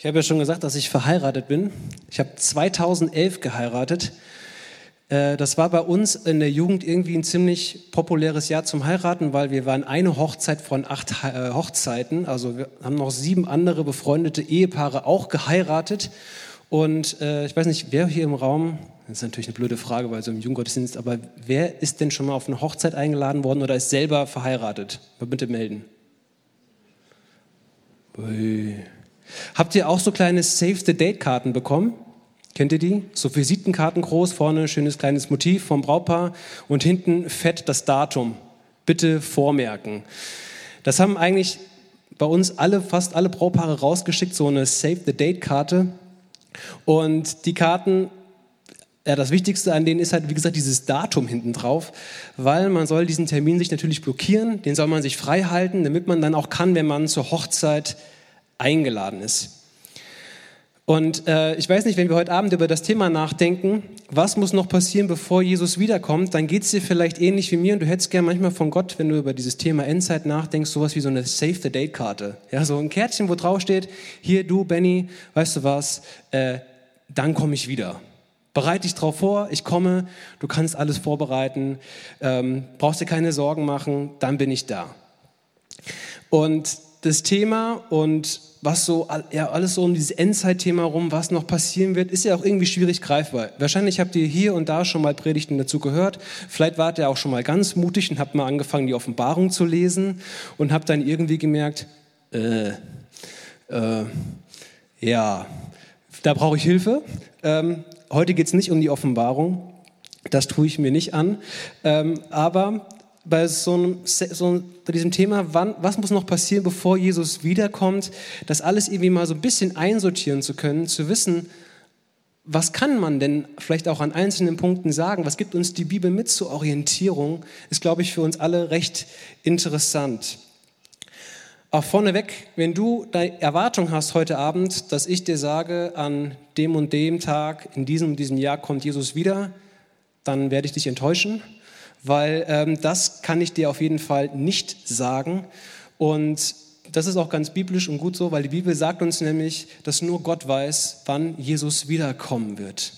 Ich habe ja schon gesagt, dass ich verheiratet bin. Ich habe 2011 geheiratet. Äh, das war bei uns in der Jugend irgendwie ein ziemlich populäres Jahr zum Heiraten, weil wir waren eine Hochzeit von acht äh, Hochzeiten. Also wir haben noch sieben andere befreundete Ehepaare auch geheiratet. Und äh, ich weiß nicht, wer hier im Raum, das ist natürlich eine blöde Frage bei so einem Jugendgottesdienst, aber wer ist denn schon mal auf eine Hochzeit eingeladen worden oder ist selber verheiratet? Bitte melden. Ui. Habt ihr auch so kleine Save-the-Date-Karten bekommen? Kennt ihr die? So Visitenkarten groß, vorne schönes kleines Motiv vom Brautpaar und hinten fett das Datum. Bitte vormerken. Das haben eigentlich bei uns alle, fast alle Brautpaare rausgeschickt, so eine Save-the-Date-Karte. Und die Karten, ja, das Wichtigste an denen ist halt, wie gesagt, dieses Datum hinten drauf, weil man soll diesen Termin sich natürlich blockieren, den soll man sich frei halten, damit man dann auch kann, wenn man zur Hochzeit eingeladen ist. Und äh, ich weiß nicht, wenn wir heute Abend über das Thema nachdenken, was muss noch passieren, bevor Jesus wiederkommt, dann geht es dir vielleicht ähnlich wie mir und du hättest gern manchmal von Gott, wenn du über dieses Thema Endzeit nachdenkst, sowas wie so eine Save-the-Date-Karte. Ja, so ein Kärtchen, wo drauf steht, hier du, Benny, weißt du was, äh, dann komme ich wieder. Bereite dich drauf vor, ich komme, du kannst alles vorbereiten, ähm, brauchst dir keine Sorgen machen, dann bin ich da. Und das Thema und was so, ja, alles so um dieses Endzeitthema rum, was noch passieren wird, ist ja auch irgendwie schwierig greifbar. Wahrscheinlich habt ihr hier und da schon mal Predigten dazu gehört. Vielleicht wart ihr auch schon mal ganz mutig und habt mal angefangen, die Offenbarung zu lesen und habt dann irgendwie gemerkt, äh, äh, ja, da brauche ich Hilfe. Ähm, heute geht es nicht um die Offenbarung. Das tue ich mir nicht an. Ähm, aber bei so, einem, so diesem Thema, wann, was muss noch passieren, bevor Jesus wiederkommt, das alles irgendwie mal so ein bisschen einsortieren zu können, zu wissen, was kann man denn vielleicht auch an einzelnen Punkten sagen? Was gibt uns die Bibel mit zur Orientierung? Ist, glaube ich, für uns alle recht interessant. Auch vorneweg, wenn du die Erwartung hast heute Abend, dass ich dir sage, an dem und dem Tag, in diesem und diesem Jahr kommt Jesus wieder, dann werde ich dich enttäuschen weil ähm, das kann ich dir auf jeden Fall nicht sagen. Und das ist auch ganz biblisch und gut so, weil die Bibel sagt uns nämlich, dass nur Gott weiß, wann Jesus wiederkommen wird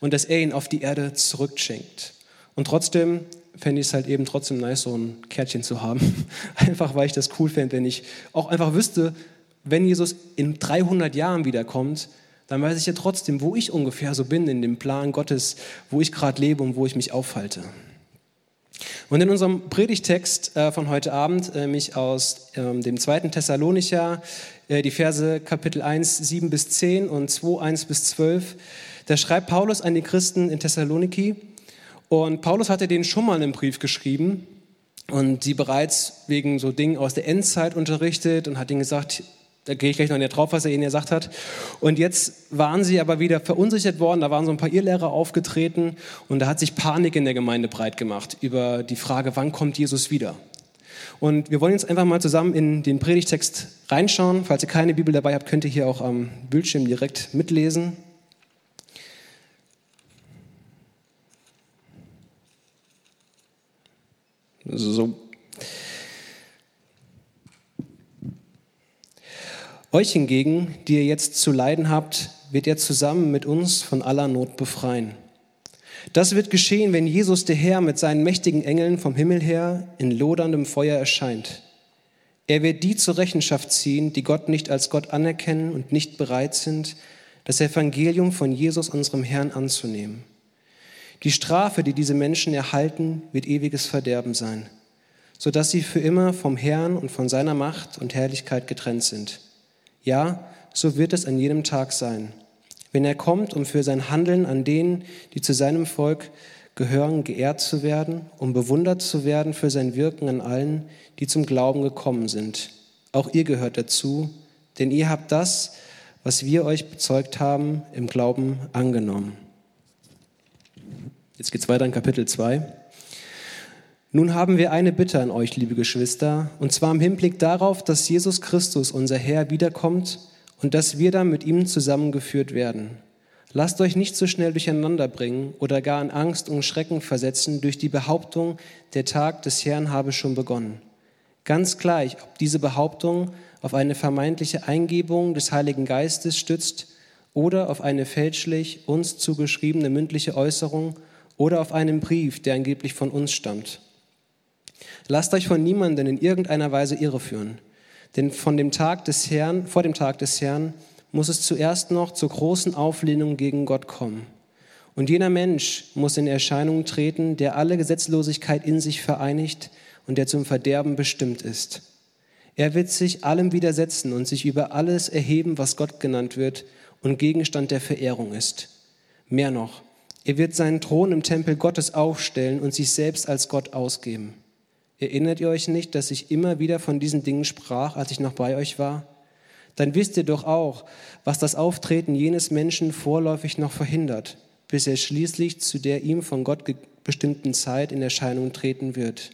und dass er ihn auf die Erde zurückschenkt. Und trotzdem fände ich es halt eben trotzdem nice, so ein Kärtchen zu haben. einfach weil ich das cool fände, wenn ich auch einfach wüsste, wenn Jesus in 300 Jahren wiederkommt, dann weiß ich ja trotzdem, wo ich ungefähr so bin in dem Plan Gottes, wo ich gerade lebe und wo ich mich aufhalte. Und in unserem Predigtext äh, von heute Abend, nämlich äh, aus ähm, dem zweiten Thessalonicher, äh, die Verse Kapitel 1, 7 bis 10 und 2, 1 bis 12, da schreibt Paulus an die Christen in Thessaloniki. Und Paulus hatte denen schon mal einen Brief geschrieben und sie bereits wegen so Dingen aus der Endzeit unterrichtet und hat ihnen gesagt, da gehe ich gleich noch näher drauf, was er ihnen gesagt hat. Und jetzt waren sie aber wieder verunsichert worden. Da waren so ein paar Irrlehrer aufgetreten und da hat sich Panik in der Gemeinde breit gemacht über die Frage, wann kommt Jesus wieder? Und wir wollen jetzt einfach mal zusammen in den Predigtext reinschauen. Falls ihr keine Bibel dabei habt, könnt ihr hier auch am Bildschirm direkt mitlesen. So, Euch hingegen, die ihr jetzt zu leiden habt, wird er zusammen mit uns von aller Not befreien. Das wird geschehen, wenn Jesus der Herr mit seinen mächtigen Engeln vom Himmel her in loderndem Feuer erscheint. Er wird die zur Rechenschaft ziehen, die Gott nicht als Gott anerkennen und nicht bereit sind, das Evangelium von Jesus, unserem Herrn, anzunehmen. Die Strafe, die diese Menschen erhalten, wird ewiges Verderben sein, sodass sie für immer vom Herrn und von seiner Macht und Herrlichkeit getrennt sind. Ja, so wird es an jedem Tag sein. Wenn er kommt, um für sein Handeln an denen, die zu seinem Volk gehören, geehrt zu werden, um bewundert zu werden für sein Wirken an allen, die zum Glauben gekommen sind. Auch ihr gehört dazu, denn ihr habt das, was wir euch bezeugt haben, im Glauben angenommen. Jetzt geht's weiter in Kapitel 2. Nun haben wir eine Bitte an euch, liebe Geschwister, und zwar im Hinblick darauf, dass Jesus Christus, unser Herr, wiederkommt und dass wir dann mit ihm zusammengeführt werden. Lasst euch nicht so schnell durcheinander bringen oder gar in Angst und Schrecken versetzen durch die Behauptung, der Tag des Herrn habe schon begonnen. Ganz gleich, ob diese Behauptung auf eine vermeintliche Eingebung des Heiligen Geistes stützt oder auf eine fälschlich uns zugeschriebene mündliche Äußerung oder auf einen Brief, der angeblich von uns stammt. Lasst euch von niemandem in irgendeiner Weise irreführen, denn von dem Tag des Herrn, vor dem Tag des Herrn muss es zuerst noch zur großen Auflehnung gegen Gott kommen. Und jener Mensch muss in Erscheinung treten, der alle Gesetzlosigkeit in sich vereinigt und der zum Verderben bestimmt ist. Er wird sich allem widersetzen und sich über alles erheben, was Gott genannt wird und Gegenstand der Verehrung ist. Mehr noch, er wird seinen Thron im Tempel Gottes aufstellen und sich selbst als Gott ausgeben. Erinnert ihr euch nicht, dass ich immer wieder von diesen Dingen sprach, als ich noch bei euch war? Dann wisst ihr doch auch, was das Auftreten jenes Menschen vorläufig noch verhindert, bis er schließlich zu der ihm von Gott bestimmten Zeit in Erscheinung treten wird.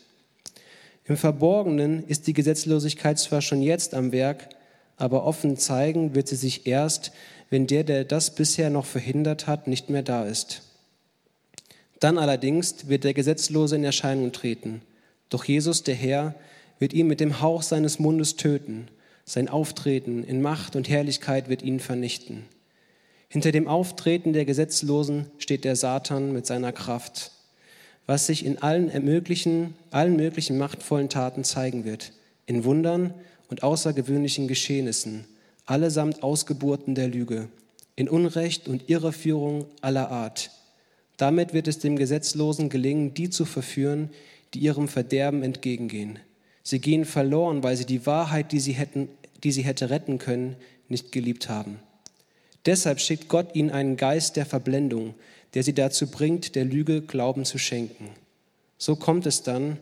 Im Verborgenen ist die Gesetzlosigkeit zwar schon jetzt am Werk, aber offen zeigen wird sie sich erst, wenn der, der das bisher noch verhindert hat, nicht mehr da ist. Dann allerdings wird der Gesetzlose in Erscheinung treten doch Jesus, der Herr, wird ihn mit dem Hauch seines Mundes töten. Sein Auftreten in Macht und Herrlichkeit wird ihn vernichten. Hinter dem Auftreten der Gesetzlosen steht der Satan mit seiner Kraft, was sich in allen möglichen, allen möglichen machtvollen Taten zeigen wird, in Wundern und außergewöhnlichen Geschehnissen, allesamt Ausgeburten der Lüge, in Unrecht und Irreführung aller Art. Damit wird es dem Gesetzlosen gelingen, die zu verführen, die ihrem Verderben entgegengehen. Sie gehen verloren, weil sie die Wahrheit, die sie, hätten, die sie hätte retten können, nicht geliebt haben. Deshalb schickt Gott ihnen einen Geist der Verblendung, der sie dazu bringt, der Lüge Glauben zu schenken. So kommt es dann,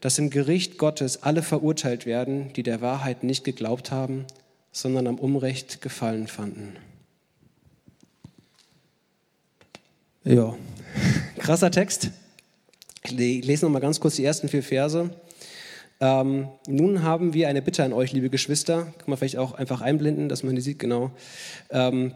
dass im Gericht Gottes alle verurteilt werden, die der Wahrheit nicht geglaubt haben, sondern am Unrecht gefallen fanden. Ja, krasser Text. Ich lese noch mal ganz kurz die ersten vier Verse. Ähm, nun haben wir eine Bitte an euch, liebe Geschwister. Kann man vielleicht auch einfach einblenden, dass man die sieht, genau. Ähm,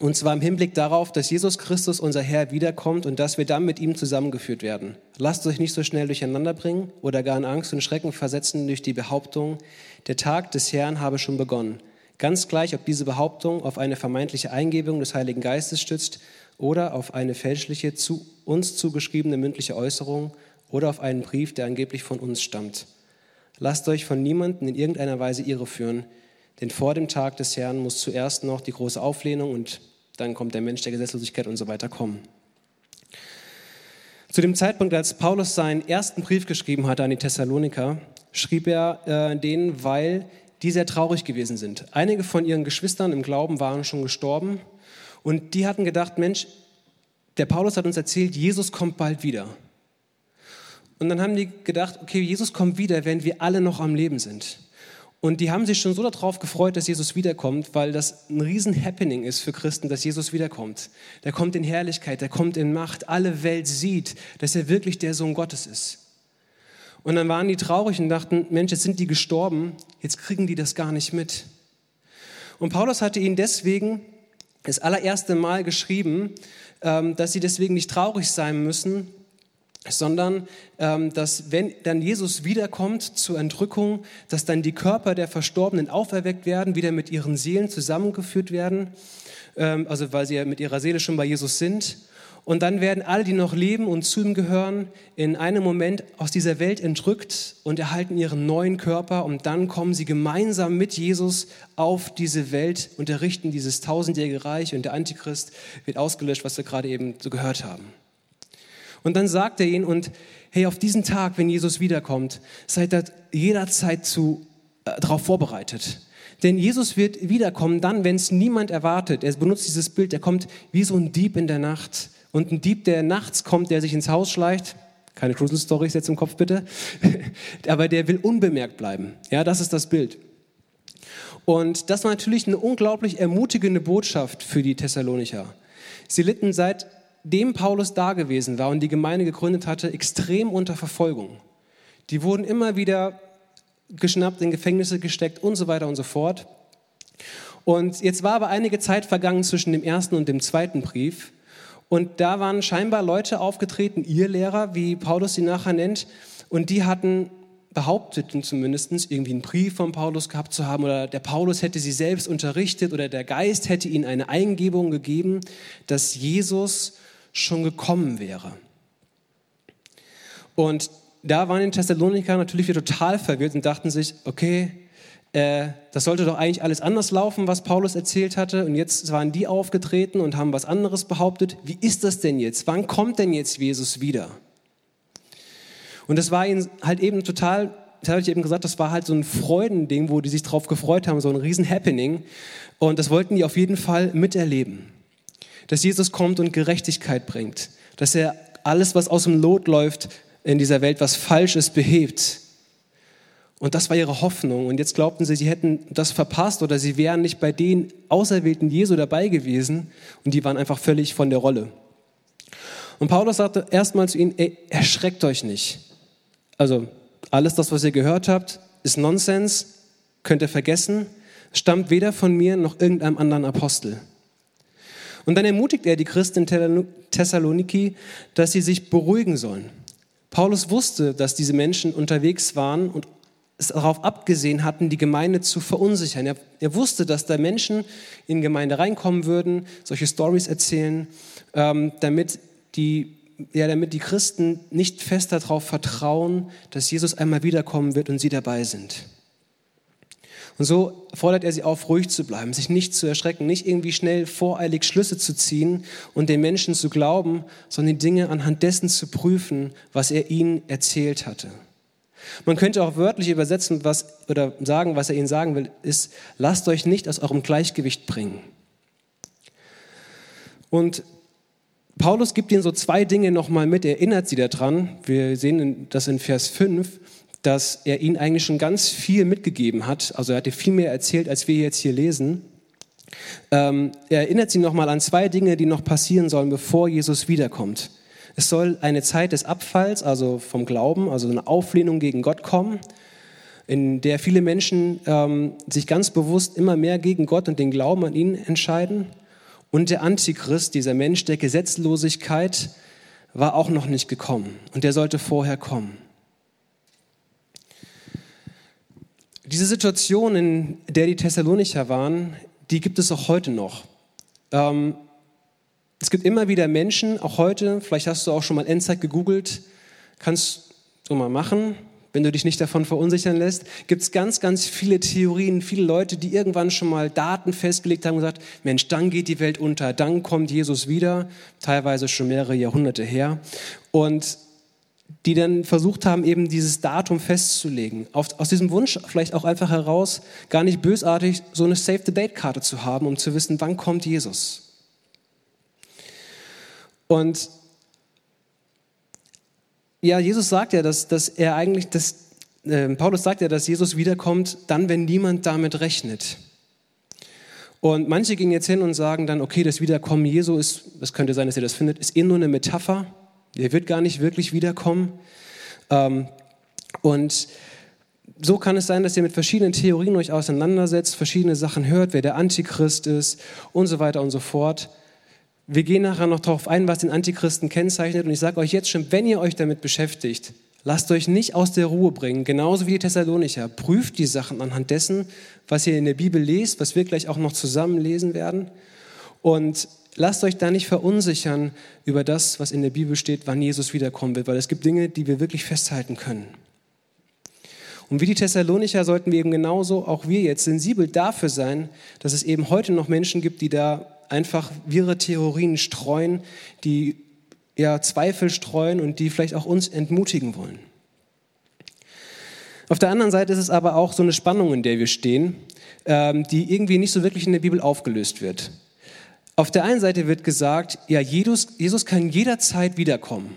und zwar im Hinblick darauf, dass Jesus Christus, unser Herr, wiederkommt und dass wir dann mit ihm zusammengeführt werden. Lasst euch nicht so schnell durcheinander bringen oder gar in Angst und Schrecken versetzen durch die Behauptung, der Tag des Herrn habe schon begonnen. Ganz gleich, ob diese Behauptung auf eine vermeintliche Eingebung des Heiligen Geistes stützt oder auf eine fälschliche, zu uns zugeschriebene mündliche Äußerung oder auf einen Brief, der angeblich von uns stammt. Lasst euch von niemandem in irgendeiner Weise irreführen, denn vor dem Tag des Herrn muss zuerst noch die große Auflehnung und dann kommt der Mensch der Gesetzlosigkeit und so weiter kommen. Zu dem Zeitpunkt, als Paulus seinen ersten Brief geschrieben hatte an die Thessaloniker, schrieb er äh, denen, weil die sehr traurig gewesen sind. Einige von ihren Geschwistern im Glauben waren schon gestorben und die hatten gedacht, Mensch, der Paulus hat uns erzählt, Jesus kommt bald wieder. Und dann haben die gedacht, okay, Jesus kommt wieder, wenn wir alle noch am Leben sind. Und die haben sich schon so darauf gefreut, dass Jesus wiederkommt, weil das ein riesen Happening ist für Christen, dass Jesus wiederkommt. Der kommt in Herrlichkeit, der kommt in Macht. Alle Welt sieht, dass er wirklich der Sohn Gottes ist. Und dann waren die traurig und dachten, Mensch, jetzt sind die gestorben, jetzt kriegen die das gar nicht mit. Und Paulus hatte ihnen deswegen das allererste Mal geschrieben, ähm, dass sie deswegen nicht traurig sein müssen, sondern ähm, dass wenn dann Jesus wiederkommt zur Entrückung, dass dann die Körper der Verstorbenen auferweckt werden, wieder mit ihren Seelen zusammengeführt werden, ähm, also weil sie ja mit ihrer Seele schon bei Jesus sind und dann werden alle, die noch leben und zu ihm gehören, in einem Moment aus dieser Welt entrückt und erhalten ihren neuen Körper. Und dann kommen sie gemeinsam mit Jesus auf diese Welt und errichten dieses tausendjährige Reich. Und der Antichrist wird ausgelöscht, was wir gerade eben so gehört haben. Und dann sagt er ihnen, und hey, auf diesen Tag, wenn Jesus wiederkommt, seid ihr jederzeit zu, äh, darauf vorbereitet. Denn Jesus wird wiederkommen dann, wenn es niemand erwartet. Er benutzt dieses Bild, er kommt wie so ein Dieb in der Nacht und ein Dieb, der nachts kommt, der sich ins Haus schleicht, keine Cruisen-Storys jetzt im Kopf bitte, aber der will unbemerkt bleiben. Ja, das ist das Bild. Und das war natürlich eine unglaublich ermutigende Botschaft für die Thessalonicher. Sie litten seitdem Paulus da gewesen war und die Gemeinde gegründet hatte, extrem unter Verfolgung. Die wurden immer wieder geschnappt, in Gefängnisse gesteckt und so weiter und so fort. Und jetzt war aber einige Zeit vergangen zwischen dem ersten und dem zweiten Brief. Und da waren scheinbar Leute aufgetreten, ihr Lehrer, wie Paulus sie nachher nennt, und die hatten behaupteten zumindest, irgendwie einen Brief von Paulus gehabt zu haben oder der Paulus hätte sie selbst unterrichtet oder der Geist hätte ihnen eine Eingebung gegeben, dass Jesus schon gekommen wäre. Und da waren die Thessaloniker natürlich wieder total verwirrt und dachten sich, okay, äh, das sollte doch eigentlich alles anders laufen, was Paulus erzählt hatte. Und jetzt waren die aufgetreten und haben was anderes behauptet. Wie ist das denn jetzt? Wann kommt denn jetzt Jesus wieder? Und das war ihnen halt eben total, das habe ich eben gesagt, das war halt so ein Freudending, wo die sich drauf gefreut haben, so ein riesen Happening. Und das wollten die auf jeden Fall miterleben. Dass Jesus kommt und Gerechtigkeit bringt. Dass er alles, was aus dem Lot läuft in dieser Welt, was falsch ist, behebt. Und das war ihre Hoffnung. Und jetzt glaubten sie, sie hätten das verpasst oder sie wären nicht bei den Auserwählten Jesu dabei gewesen. Und die waren einfach völlig von der Rolle. Und Paulus sagte erstmal zu ihnen, ey, erschreckt euch nicht. Also alles das, was ihr gehört habt, ist Nonsens, könnt ihr vergessen, stammt weder von mir noch irgendeinem anderen Apostel. Und dann ermutigt er die Christen in Thessaloniki, dass sie sich beruhigen sollen. Paulus wusste, dass diese Menschen unterwegs waren und es darauf abgesehen hatten, die Gemeinde zu verunsichern. Er, er wusste, dass da Menschen in Gemeinde reinkommen würden, solche Stories erzählen, ähm, damit die ja, damit die Christen nicht fest darauf vertrauen, dass Jesus einmal wiederkommen wird und sie dabei sind. Und so fordert er sie auf, ruhig zu bleiben, sich nicht zu erschrecken, nicht irgendwie schnell voreilig Schlüsse zu ziehen und den Menschen zu glauben, sondern die Dinge anhand dessen zu prüfen, was er ihnen erzählt hatte. Man könnte auch wörtlich übersetzen was, oder sagen, was er ihnen sagen will, ist, lasst euch nicht aus eurem Gleichgewicht bringen. Und Paulus gibt ihnen so zwei Dinge nochmal mit, er erinnert sie daran. Wir sehen das in Vers 5, dass er ihnen eigentlich schon ganz viel mitgegeben hat. Also er hatte viel mehr erzählt, als wir jetzt hier lesen. Ähm, er erinnert sie nochmal an zwei Dinge, die noch passieren sollen, bevor Jesus wiederkommt. Es soll eine Zeit des Abfalls, also vom Glauben, also eine Auflehnung gegen Gott kommen, in der viele Menschen ähm, sich ganz bewusst immer mehr gegen Gott und den Glauben an ihn entscheiden. Und der Antichrist, dieser Mensch der Gesetzlosigkeit, war auch noch nicht gekommen und der sollte vorher kommen. Diese Situation, in der die Thessalonicher waren, die gibt es auch heute noch. Ähm, es gibt immer wieder Menschen, auch heute, vielleicht hast du auch schon mal Endzeit gegoogelt, kannst du mal machen, wenn du dich nicht davon verunsichern lässt, gibt es ganz, ganz viele Theorien, viele Leute, die irgendwann schon mal Daten festgelegt haben und gesagt, Mensch, dann geht die Welt unter, dann kommt Jesus wieder, teilweise schon mehrere Jahrhunderte her. Und die dann versucht haben, eben dieses Datum festzulegen. aus diesem Wunsch vielleicht auch einfach heraus, gar nicht bösartig so eine Save-the-Date-Karte zu haben, um zu wissen, wann kommt Jesus. Und ja, Jesus sagt ja, dass, dass er eigentlich, dass, äh, Paulus sagt ja, dass Jesus wiederkommt, dann, wenn niemand damit rechnet. Und manche gehen jetzt hin und sagen dann, okay, das Wiederkommen Jesu ist, das könnte sein, dass ihr das findet, ist eh nur eine Metapher. Er wird gar nicht wirklich wiederkommen. Ähm, und so kann es sein, dass ihr mit verschiedenen Theorien euch auseinandersetzt, verschiedene Sachen hört, wer der Antichrist ist und so weiter und so fort. Wir gehen nachher noch darauf ein, was den Antichristen kennzeichnet. Und ich sage euch jetzt schon, wenn ihr euch damit beschäftigt, lasst euch nicht aus der Ruhe bringen, genauso wie die Thessalonicher. Prüft die Sachen anhand dessen, was ihr in der Bibel lest, was wir gleich auch noch zusammen lesen werden. Und lasst euch da nicht verunsichern über das, was in der Bibel steht, wann Jesus wiederkommen wird, weil es gibt Dinge, die wir wirklich festhalten können. Und wie die Thessalonicher sollten wir eben genauso, auch wir jetzt, sensibel dafür sein, dass es eben heute noch Menschen gibt, die da einfach wirre Theorien streuen, die ja Zweifel streuen und die vielleicht auch uns entmutigen wollen. Auf der anderen Seite ist es aber auch so eine Spannung, in der wir stehen, ähm, die irgendwie nicht so wirklich in der Bibel aufgelöst wird. Auf der einen Seite wird gesagt, ja, Jesus, Jesus kann jederzeit wiederkommen.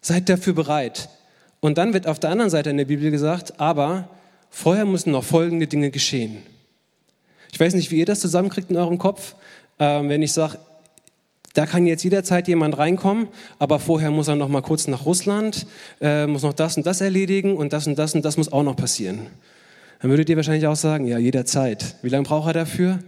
Seid dafür bereit. Und dann wird auf der anderen Seite in der Bibel gesagt, aber vorher müssen noch folgende Dinge geschehen. Ich weiß nicht, wie ihr das zusammenkriegt in eurem Kopf, ähm, wenn ich sage, da kann jetzt jederzeit jemand reinkommen, aber vorher muss er noch mal kurz nach Russland, äh, muss noch das und das erledigen und das und das und das muss auch noch passieren. Dann würdet ihr wahrscheinlich auch sagen, ja, jederzeit. Wie lange braucht er dafür?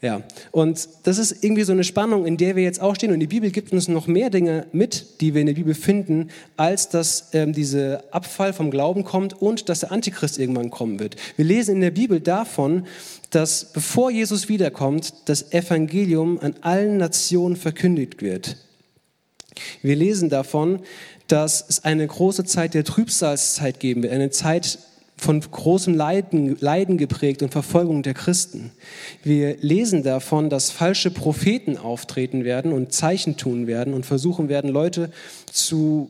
Ja, und das ist irgendwie so eine Spannung, in der wir jetzt auch stehen. Und die Bibel gibt uns noch mehr Dinge mit, die wir in der Bibel finden, als dass ähm, dieser Abfall vom Glauben kommt und dass der Antichrist irgendwann kommen wird. Wir lesen in der Bibel davon, dass bevor Jesus wiederkommt, das Evangelium an allen Nationen verkündigt wird. Wir lesen davon, dass es eine große Zeit der Trübsalzeit geben wird, eine Zeit von großem Leiden, Leiden geprägt und Verfolgung der Christen. Wir lesen davon, dass falsche Propheten auftreten werden und Zeichen tun werden und versuchen werden, Leute zu,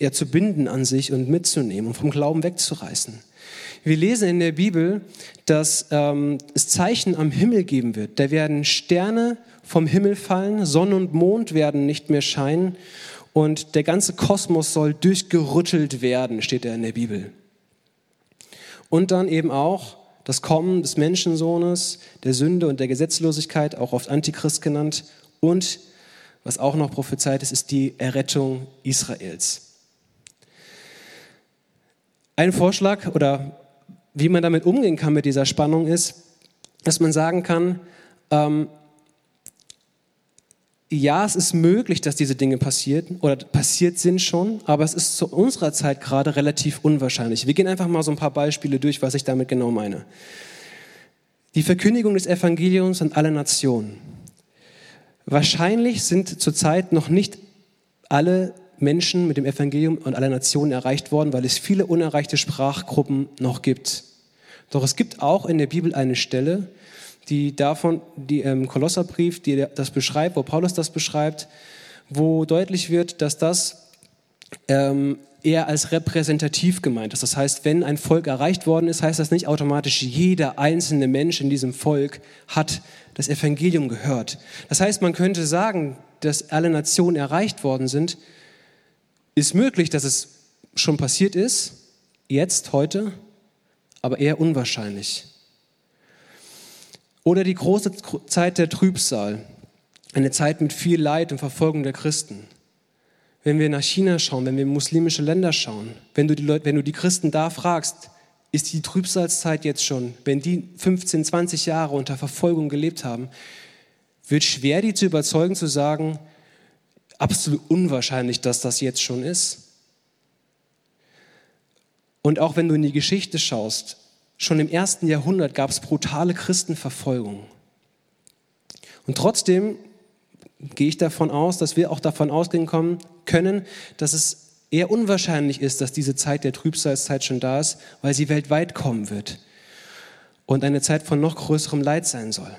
ja, zu binden an sich und mitzunehmen und vom Glauben wegzureißen. Wir lesen in der Bibel, dass ähm, es Zeichen am Himmel geben wird. Da werden Sterne vom Himmel fallen, Sonne und Mond werden nicht mehr scheinen und der ganze Kosmos soll durchgerüttelt werden, steht da in der Bibel. Und dann eben auch das Kommen des Menschensohnes, der Sünde und der Gesetzlosigkeit, auch oft Antichrist genannt. Und was auch noch prophezeit ist, ist die Errettung Israels. Ein Vorschlag oder wie man damit umgehen kann mit dieser Spannung ist, dass man sagen kann, ähm, ja, es ist möglich, dass diese Dinge passieren oder passiert sind schon, aber es ist zu unserer Zeit gerade relativ unwahrscheinlich. Wir gehen einfach mal so ein paar Beispiele durch, was ich damit genau meine. Die Verkündigung des Evangeliums an alle Nationen. Wahrscheinlich sind zurzeit noch nicht alle Menschen mit dem Evangelium und alle Nationen erreicht worden, weil es viele unerreichte Sprachgruppen noch gibt. Doch es gibt auch in der Bibel eine Stelle, die davon, die im ähm, Kolosserbrief, die das beschreibt, wo Paulus das beschreibt, wo deutlich wird, dass das ähm, eher als repräsentativ gemeint ist. Das heißt, wenn ein Volk erreicht worden ist, heißt das nicht automatisch, jeder einzelne Mensch in diesem Volk hat das Evangelium gehört. Das heißt, man könnte sagen, dass alle Nationen erreicht worden sind. Ist möglich, dass es schon passiert ist, jetzt, heute, aber eher unwahrscheinlich. Oder die große Zeit der Trübsal, eine Zeit mit viel Leid und Verfolgung der Christen. Wenn wir nach China schauen, wenn wir in muslimische Länder schauen, wenn du die, Leute, wenn du die Christen da fragst, ist die Trübsalzeit jetzt schon, wenn die 15, 20 Jahre unter Verfolgung gelebt haben, wird schwer, die zu überzeugen, zu sagen, absolut unwahrscheinlich, dass das jetzt schon ist. Und auch wenn du in die Geschichte schaust, Schon im ersten Jahrhundert gab es brutale Christenverfolgung. Und trotzdem gehe ich davon aus, dass wir auch davon ausgehen können, dass es eher unwahrscheinlich ist, dass diese Zeit der Trübsalzeit schon da ist, weil sie weltweit kommen wird und eine Zeit von noch größerem Leid sein soll.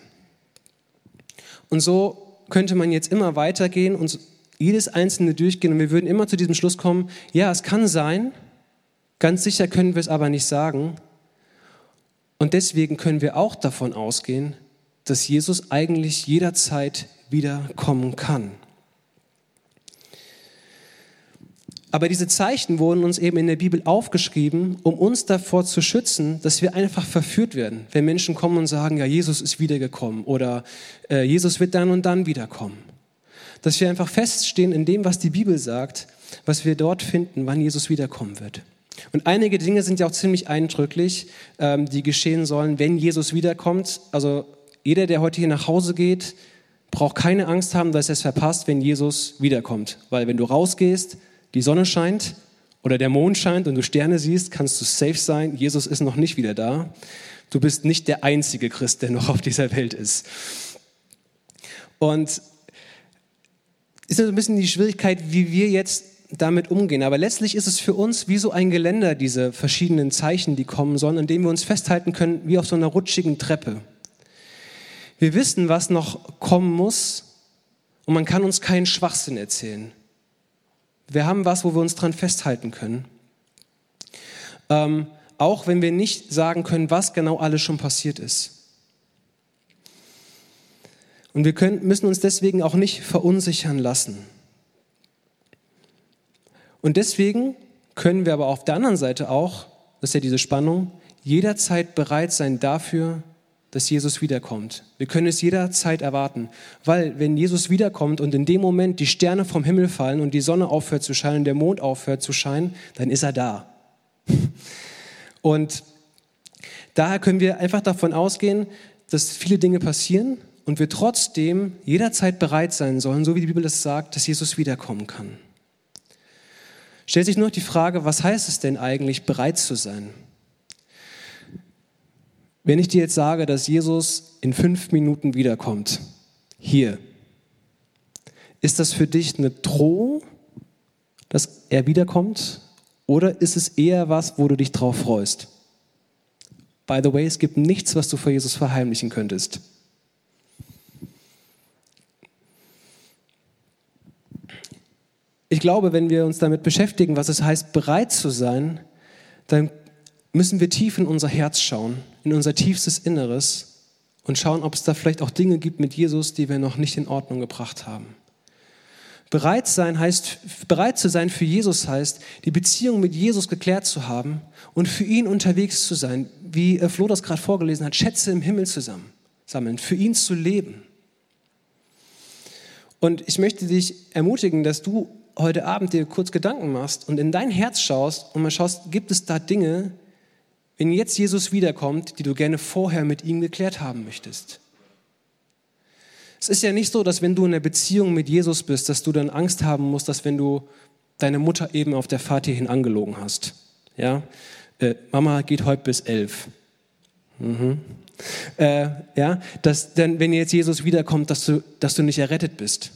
Und so könnte man jetzt immer weitergehen und jedes einzelne durchgehen und wir würden immer zu diesem Schluss kommen, ja, es kann sein, ganz sicher können wir es aber nicht sagen, und deswegen können wir auch davon ausgehen, dass Jesus eigentlich jederzeit wiederkommen kann. Aber diese Zeichen wurden uns eben in der Bibel aufgeschrieben, um uns davor zu schützen, dass wir einfach verführt werden, wenn Menschen kommen und sagen, ja, Jesus ist wiedergekommen oder äh, Jesus wird dann und dann wiederkommen. Dass wir einfach feststehen in dem, was die Bibel sagt, was wir dort finden, wann Jesus wiederkommen wird. Und einige Dinge sind ja auch ziemlich eindrücklich, ähm, die geschehen sollen, wenn Jesus wiederkommt. Also jeder, der heute hier nach Hause geht, braucht keine Angst haben, dass er es verpasst, wenn Jesus wiederkommt. Weil wenn du rausgehst, die Sonne scheint oder der Mond scheint und du Sterne siehst, kannst du safe sein, Jesus ist noch nicht wieder da. Du bist nicht der einzige Christ, der noch auf dieser Welt ist. Und ist so ein bisschen die Schwierigkeit, wie wir jetzt damit umgehen. Aber letztlich ist es für uns wie so ein Geländer, diese verschiedenen Zeichen, die kommen sollen, an denen wir uns festhalten können, wie auf so einer rutschigen Treppe. Wir wissen, was noch kommen muss und man kann uns keinen Schwachsinn erzählen. Wir haben was, wo wir uns dran festhalten können. Ähm, auch wenn wir nicht sagen können, was genau alles schon passiert ist. Und wir können, müssen uns deswegen auch nicht verunsichern lassen. Und deswegen können wir aber auf der anderen Seite auch, das ist ja diese Spannung, jederzeit bereit sein dafür, dass Jesus wiederkommt. Wir können es jederzeit erwarten, weil wenn Jesus wiederkommt und in dem Moment die Sterne vom Himmel fallen und die Sonne aufhört zu scheinen, der Mond aufhört zu scheinen, dann ist er da. Und daher können wir einfach davon ausgehen, dass viele Dinge passieren und wir trotzdem jederzeit bereit sein sollen, so wie die Bibel es sagt, dass Jesus wiederkommen kann. stellt sich nur noch die Frage, was heißt es denn eigentlich, bereit zu sein? Wenn ich dir jetzt sage, dass Jesus in fünf Minuten wiederkommt, hier, ist das für dich eine Drohung, dass er wiederkommt? Oder ist es eher was, wo du dich drauf freust? By the way, es gibt nichts, was du vor Jesus verheimlichen könntest. Ich glaube, wenn wir uns damit beschäftigen, was es heißt, bereit zu sein, dann müssen wir tief in unser Herz schauen, in unser tiefstes Inneres und schauen, ob es da vielleicht auch Dinge gibt mit Jesus, die wir noch nicht in Ordnung gebracht haben. Bereit sein heißt, bereit zu sein für Jesus heißt, die Beziehung mit Jesus geklärt zu haben und für ihn unterwegs zu sein, wie äh, Flo das gerade vorgelesen hat, Schätze im Himmel zusammen sammeln, für ihn zu leben. Und ich möchte dich ermutigen, dass du heute Abend dir kurz Gedanken machst und in dein Herz schaust und mal schaust, gibt es da Dinge, wenn jetzt Jesus wiederkommt, die du gerne vorher mit ihm geklärt haben möchtest? Es ist ja nicht so, dass wenn du in einer Beziehung mit Jesus bist, dass du dann Angst haben musst, dass wenn du deine Mutter eben auf der Fahrt hierhin angelogen hast. Ja, äh, Mama geht heute bis elf. Mhm. Äh, ja, dass dann, wenn jetzt Jesus wiederkommt, dass du, dass du nicht errettet bist.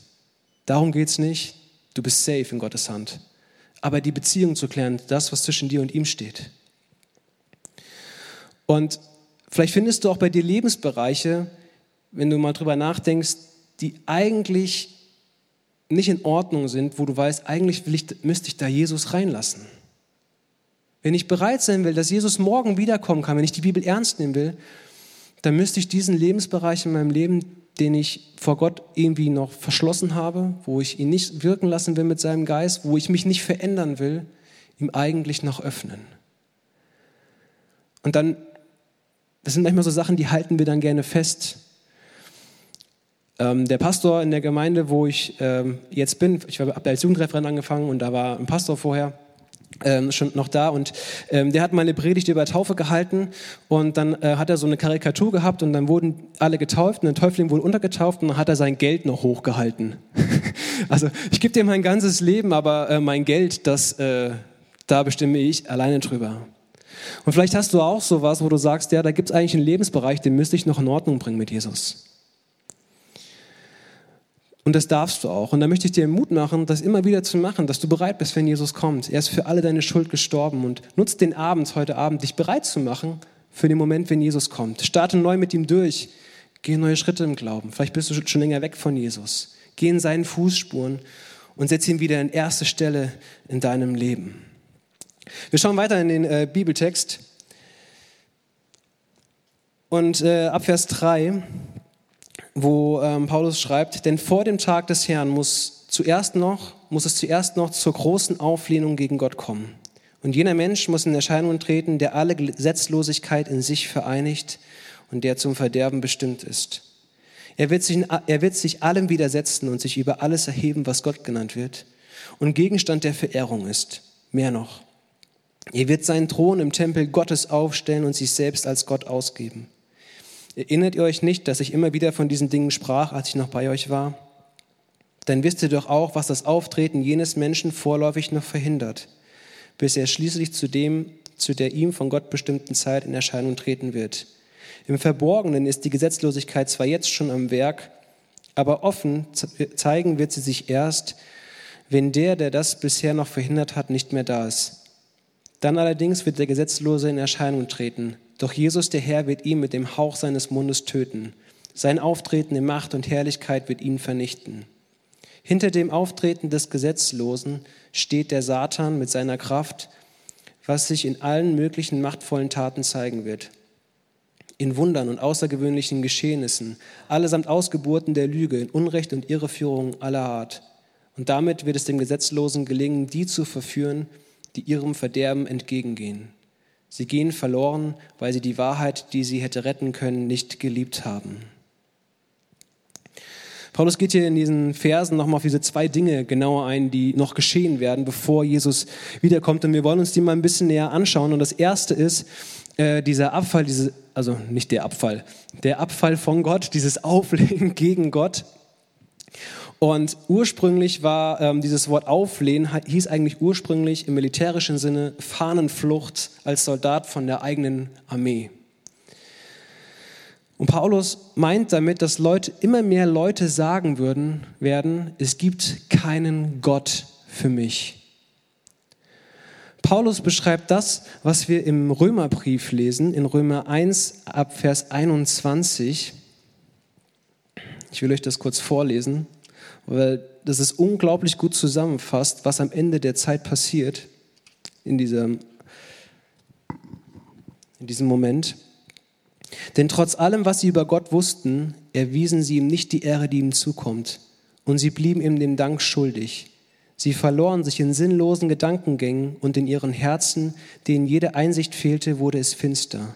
Darum geht es nicht. Du bist safe in Gottes Hand. Aber die Beziehung zu klären, das, was zwischen dir und ihm steht. Und vielleicht findest du auch bei dir Lebensbereiche, wenn du mal drüber nachdenkst, die eigentlich nicht in Ordnung sind, wo du weißt, eigentlich ich, müsste ich da Jesus reinlassen. Wenn ich bereit sein will, dass Jesus morgen wiederkommen kann, wenn ich die Bibel ernst nehmen will, dann müsste ich diesen Lebensbereich in meinem Leben, den ich vor Gott irgendwie noch verschlossen habe, wo ich ihn nicht wirken lassen will mit seinem Geist, wo ich mich nicht verändern will, ihm eigentlich noch öffnen. Und dann, das sind manchmal so Sachen, die halten wir dann gerne fest. Ähm, der Pastor in der Gemeinde, wo ich ähm, jetzt bin, ich habe als Jugendreferent angefangen und da war ein Pastor vorher, ähm, schon noch da und ähm, der hat mal eine Predigt über Taufe gehalten und dann äh, hat er so eine Karikatur gehabt und dann wurden alle getauft und ein Täufling wurde untergetauft und dann hat er sein Geld noch hochgehalten. also ich gebe dir mein ganzes Leben, aber äh, mein Geld, das äh, da bestimme ich alleine drüber. Und vielleicht hast du auch sowas, wo du sagst, ja, da gibt es eigentlich einen Lebensbereich, den müsste ich noch in Ordnung bringen mit Jesus. Und das darfst du auch. Und da möchte ich dir Mut machen, das immer wieder zu machen, dass du bereit bist, wenn Jesus kommt. Er ist für alle deine Schuld gestorben. Und nutzt den Abend heute Abend, dich bereit zu machen für den Moment, wenn Jesus kommt. Starte neu mit ihm durch. Geh neue Schritte im Glauben. Vielleicht bist du schon länger weg von Jesus. Geh in seinen Fußspuren und setz ihn wieder in erste Stelle in deinem Leben. Wir schauen weiter in den äh, Bibeltext. Und äh, ab Vers 3 wo ähm, Paulus schreibt, denn vor dem Tag des Herrn muss, zuerst noch, muss es zuerst noch zur großen Auflehnung gegen Gott kommen. Und jener Mensch muss in Erscheinung treten, der alle Gesetzlosigkeit in sich vereinigt und der zum Verderben bestimmt ist. Er wird, sich, er wird sich allem widersetzen und sich über alles erheben, was Gott genannt wird und Gegenstand der Verehrung ist. Mehr noch. Er wird seinen Thron im Tempel Gottes aufstellen und sich selbst als Gott ausgeben. Erinnert ihr euch nicht, dass ich immer wieder von diesen Dingen sprach, als ich noch bei euch war? Dann wisst ihr doch auch, was das Auftreten jenes Menschen vorläufig noch verhindert, bis er schließlich zu dem, zu der ihm von Gott bestimmten Zeit in Erscheinung treten wird. Im Verborgenen ist die Gesetzlosigkeit zwar jetzt schon am Werk, aber offen zeigen wird sie sich erst, wenn der, der das bisher noch verhindert hat, nicht mehr da ist. Dann allerdings wird der Gesetzlose in Erscheinung treten, doch Jesus, der Herr, wird ihn mit dem Hauch seines Mundes töten. Sein Auftreten in Macht und Herrlichkeit wird ihn vernichten. Hinter dem Auftreten des Gesetzlosen steht der Satan mit seiner Kraft, was sich in allen möglichen machtvollen Taten zeigen wird. In Wundern und außergewöhnlichen Geschehnissen, allesamt Ausgeburten der Lüge, in Unrecht und Irreführung aller Art. Und damit wird es dem Gesetzlosen gelingen, die zu verführen, die ihrem Verderben entgegengehen. Sie gehen verloren, weil sie die Wahrheit, die sie hätte retten können, nicht geliebt haben. Paulus geht hier in diesen Versen nochmal auf diese zwei Dinge genauer ein, die noch geschehen werden, bevor Jesus wiederkommt. Und wir wollen uns die mal ein bisschen näher anschauen. Und das erste ist äh, dieser Abfall, diese, also nicht der Abfall, der Abfall von Gott, dieses Auflegen gegen Gott. Und ursprünglich war ähm, dieses Wort auflehnen, hieß eigentlich ursprünglich im militärischen Sinne Fahnenflucht als Soldat von der eigenen Armee. Und Paulus meint damit, dass Leute, immer mehr Leute sagen würden, werden, es gibt keinen Gott für mich. Paulus beschreibt das, was wir im Römerbrief lesen, in Römer 1 ab Vers 21. Ich will euch das kurz vorlesen weil das ist unglaublich gut zusammenfasst, was am Ende der Zeit passiert in diesem, in diesem Moment. Denn trotz allem, was sie über Gott wussten, erwiesen sie ihm nicht die Ehre, die ihm zukommt. Und sie blieben ihm den Dank schuldig. Sie verloren sich in sinnlosen Gedankengängen und in ihren Herzen, denen jede Einsicht fehlte, wurde es finster.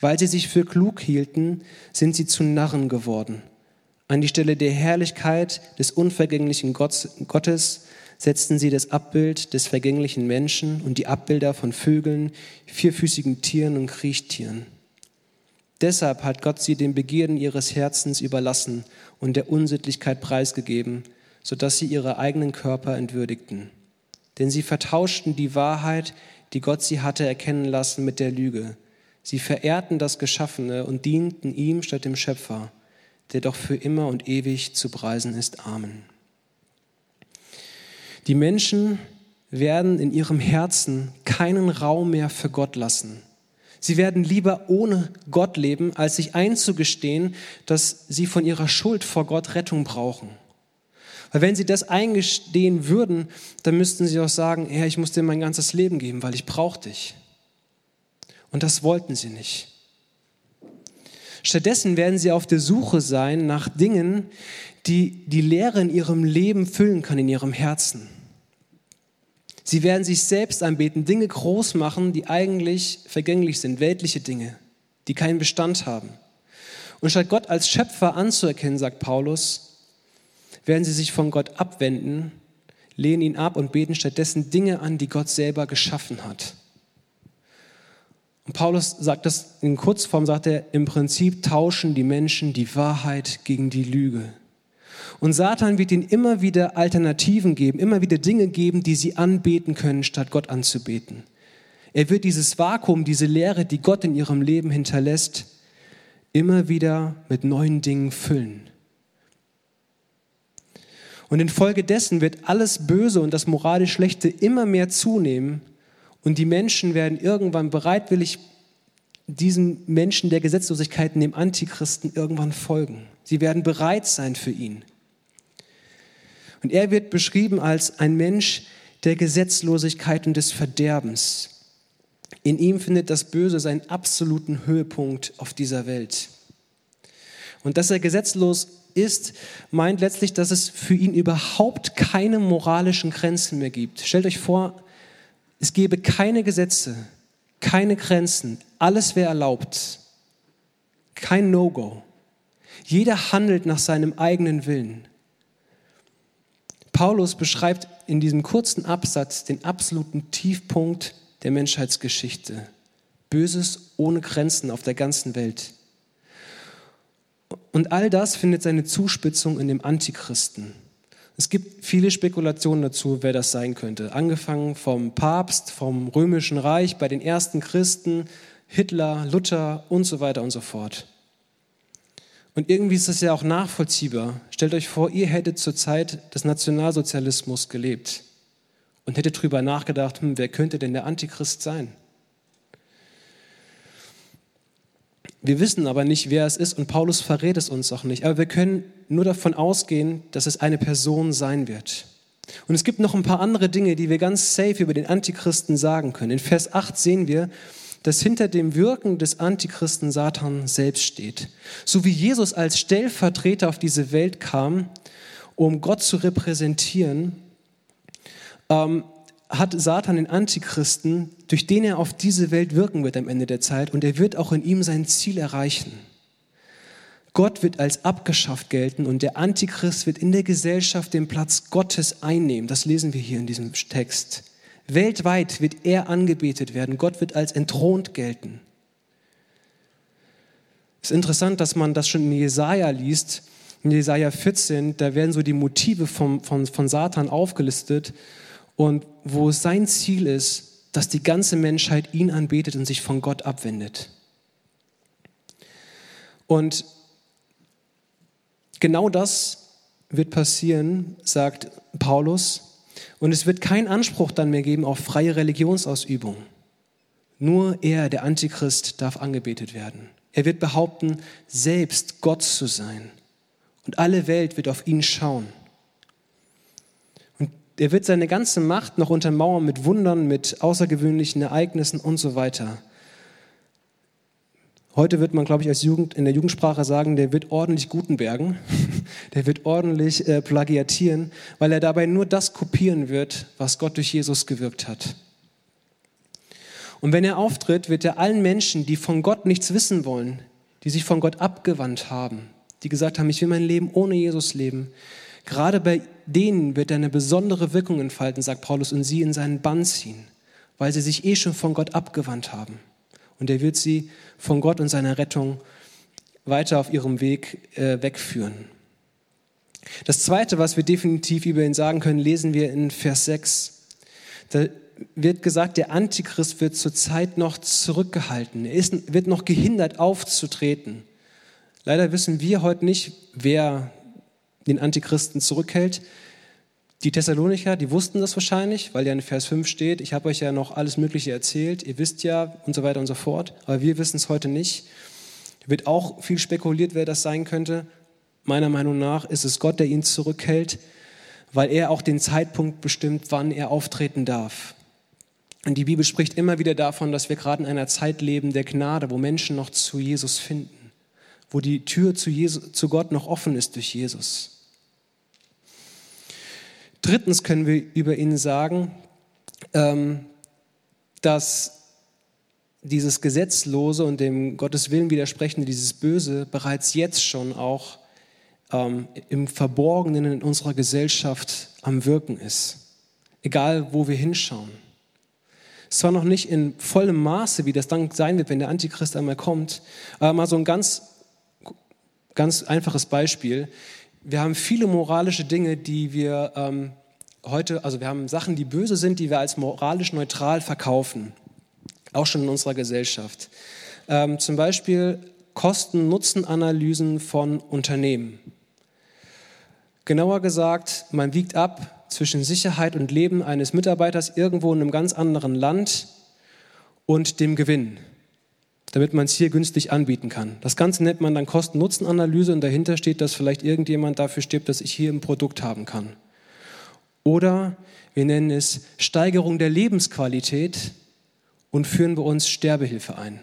Weil sie sich für klug hielten, sind sie zu Narren geworden an die Stelle der Herrlichkeit des unvergänglichen Gottes setzten sie das Abbild des vergänglichen Menschen und die Abbilder von Vögeln, vierfüßigen Tieren und Kriechtieren. Deshalb hat Gott sie den Begierden ihres Herzens überlassen und der Unsittlichkeit preisgegeben, sodass sie ihre eigenen Körper entwürdigten. Denn sie vertauschten die Wahrheit, die Gott sie hatte erkennen lassen, mit der Lüge. Sie verehrten das Geschaffene und dienten ihm statt dem Schöpfer der doch für immer und ewig zu preisen ist. Amen. Die Menschen werden in ihrem Herzen keinen Raum mehr für Gott lassen. Sie werden lieber ohne Gott leben, als sich einzugestehen, dass sie von ihrer Schuld vor Gott Rettung brauchen. Weil wenn sie das eingestehen würden, dann müssten sie auch sagen, Herr, ich muss dir mein ganzes Leben geben, weil ich brauche dich. Und das wollten sie nicht. Stattdessen werden sie auf der Suche sein nach Dingen, die die Leere in ihrem Leben füllen kann, in ihrem Herzen. Sie werden sich selbst anbeten, Dinge groß machen, die eigentlich vergänglich sind, weltliche Dinge, die keinen Bestand haben. Und statt Gott als Schöpfer anzuerkennen, sagt Paulus, werden sie sich von Gott abwenden, lehnen ihn ab und beten stattdessen Dinge an, die Gott selber geschaffen hat. Und Paulus sagt das in Kurzform, sagt er, im Prinzip tauschen die Menschen die Wahrheit gegen die Lüge. Und Satan wird ihnen immer wieder Alternativen geben, immer wieder Dinge geben, die sie anbeten können, statt Gott anzubeten. Er wird dieses Vakuum, diese Leere, die Gott in ihrem Leben hinterlässt, immer wieder mit neuen Dingen füllen. Und infolgedessen wird alles Böse und das moralisch Schlechte immer mehr zunehmen und die Menschen werden irgendwann bereitwillig diesen Menschen der Gesetzlosigkeit, dem Antichristen, irgendwann folgen. Sie werden bereit sein für ihn. Und er wird beschrieben als ein Mensch der Gesetzlosigkeit und des Verderbens. In ihm findet das Böse seinen absoluten Höhepunkt auf dieser Welt. Und dass er gesetzlos ist, meint letztlich, dass es für ihn überhaupt keine moralischen Grenzen mehr gibt. Stellt euch vor, es gebe keine Gesetze, keine Grenzen, alles wäre erlaubt, kein No-Go. Jeder handelt nach seinem eigenen Willen. Paulus beschreibt in diesem kurzen Absatz den absoluten Tiefpunkt der Menschheitsgeschichte. Böses ohne Grenzen auf der ganzen Welt. Und all das findet seine Zuspitzung in dem Antichristen. Es gibt viele Spekulationen dazu, wer das sein könnte. Angefangen vom Papst, vom Römischen Reich, bei den ersten Christen, Hitler, Luther und so weiter und so fort. Und irgendwie ist das ja auch nachvollziehbar. Stellt euch vor, ihr hättet zur Zeit des Nationalsozialismus gelebt und hättet darüber nachgedacht, hm, wer könnte denn der Antichrist sein? Wir wissen aber nicht, wer es ist und Paulus verrät es uns auch nicht. Aber wir können nur davon ausgehen, dass es eine Person sein wird. Und es gibt noch ein paar andere Dinge, die wir ganz safe über den Antichristen sagen können. In Vers 8 sehen wir, dass hinter dem Wirken des Antichristen Satan selbst steht. So wie Jesus als Stellvertreter auf diese Welt kam, um Gott zu repräsentieren, ähm, hat Satan den Antichristen, durch den er auf diese Welt wirken wird am Ende der Zeit und er wird auch in ihm sein Ziel erreichen. Gott wird als abgeschafft gelten und der Antichrist wird in der Gesellschaft den Platz Gottes einnehmen. Das lesen wir hier in diesem Text. Weltweit wird er angebetet werden. Gott wird als entthront gelten. Es ist interessant, dass man das schon in Jesaja liest, In Jesaja 14, da werden so die Motive vom, von, von Satan aufgelistet und wo sein Ziel ist, dass die ganze Menschheit ihn anbetet und sich von Gott abwendet. Und genau das wird passieren, sagt Paulus. Und es wird keinen Anspruch dann mehr geben auf freie Religionsausübung. Nur er, der Antichrist, darf angebetet werden. Er wird behaupten, selbst Gott zu sein. Und alle Welt wird auf ihn schauen. Er wird seine ganze Macht noch untermauern mit Wundern, mit außergewöhnlichen Ereignissen und so weiter. Heute wird man, glaube ich, als Jugend, in der Jugendsprache sagen, der wird ordentlich Gutenbergen, der wird ordentlich äh, plagiatieren, weil er dabei nur das kopieren wird, was Gott durch Jesus gewirkt hat. Und wenn er auftritt, wird er allen Menschen, die von Gott nichts wissen wollen, die sich von Gott abgewandt haben, die gesagt haben, ich will mein Leben ohne Jesus leben, gerade bei denen wird er eine besondere Wirkung entfalten, sagt Paulus, und sie in seinen Bann ziehen, weil sie sich eh schon von Gott abgewandt haben. Und er wird sie von Gott und seiner Rettung weiter auf ihrem Weg äh, wegführen. Das Zweite, was wir definitiv über ihn sagen können, lesen wir in Vers 6. Da wird gesagt, der Antichrist wird zurzeit noch zurückgehalten. Er ist, wird noch gehindert aufzutreten. Leider wissen wir heute nicht, wer den Antichristen zurückhält. Die Thessalonicher, die wussten das wahrscheinlich, weil ja in Vers 5 steht, ich habe euch ja noch alles Mögliche erzählt, ihr wisst ja und so weiter und so fort, aber wir wissen es heute nicht. Wird auch viel spekuliert, wer das sein könnte. Meiner Meinung nach ist es Gott, der ihn zurückhält, weil er auch den Zeitpunkt bestimmt, wann er auftreten darf. Und die Bibel spricht immer wieder davon, dass wir gerade in einer Zeit leben der Gnade, wo Menschen noch zu Jesus finden, wo die Tür zu, Jesus, zu Gott noch offen ist durch Jesus. Drittens können wir über ihn sagen, ähm, dass dieses Gesetzlose und dem Gottes Willen widersprechende, dieses Böse bereits jetzt schon auch ähm, im Verborgenen in unserer Gesellschaft am Wirken ist. Egal, wo wir hinschauen. Zwar noch nicht in vollem Maße, wie das dann sein wird, wenn der Antichrist einmal kommt, aber mal so ein ganz, ganz einfaches Beispiel. Wir haben viele moralische Dinge, die wir ähm, heute, also wir haben Sachen, die böse sind, die wir als moralisch neutral verkaufen, auch schon in unserer Gesellschaft. Ähm, zum Beispiel Kosten-Nutzen-Analysen von Unternehmen. Genauer gesagt, man wiegt ab zwischen Sicherheit und Leben eines Mitarbeiters irgendwo in einem ganz anderen Land und dem Gewinn, damit man es hier günstig anbieten kann. Das Ganze nennt man dann Kosten-Nutzen-Analyse und dahinter steht, dass vielleicht irgendjemand dafür stirbt, dass ich hier ein Produkt haben kann. Oder wir nennen es Steigerung der Lebensqualität und führen bei uns Sterbehilfe ein.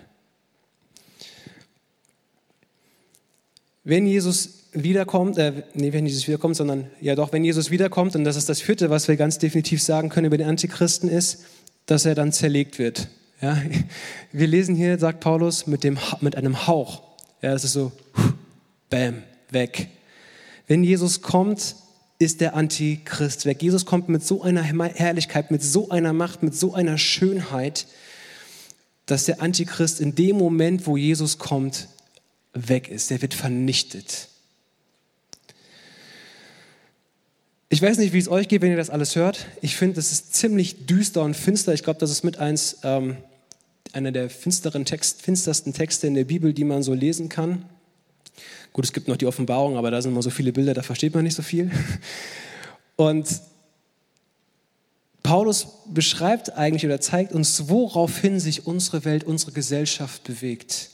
Wenn Jesus wiederkommt, äh, nee, wenn Jesus wiederkommt, sondern ja doch, wenn Jesus wiederkommt, und das ist das vierte, was wir ganz definitiv sagen können über den Antichristen, ist, dass er dann zerlegt wird. Ja, wir lesen hier, sagt Paulus, mit, dem, mit einem Hauch. Ja, es ist so, bam, weg. Wenn Jesus kommt, ist der Antichrist weg. Jesus kommt mit so einer Herrlichkeit, mit so einer Macht, mit so einer Schönheit, dass der Antichrist in dem Moment, wo Jesus kommt, weg ist. Der wird vernichtet. Ich weiß nicht, wie es euch geht, wenn ihr das alles hört. Ich finde, das ist ziemlich düster und finster. Ich glaube, das ist mit eins ähm, einer der finsteren Text, finstersten Texte in der Bibel, die man so lesen kann. Gut, es gibt noch die Offenbarung, aber da sind immer so viele Bilder, da versteht man nicht so viel. Und Paulus beschreibt eigentlich oder zeigt uns, woraufhin sich unsere Welt, unsere Gesellschaft bewegt.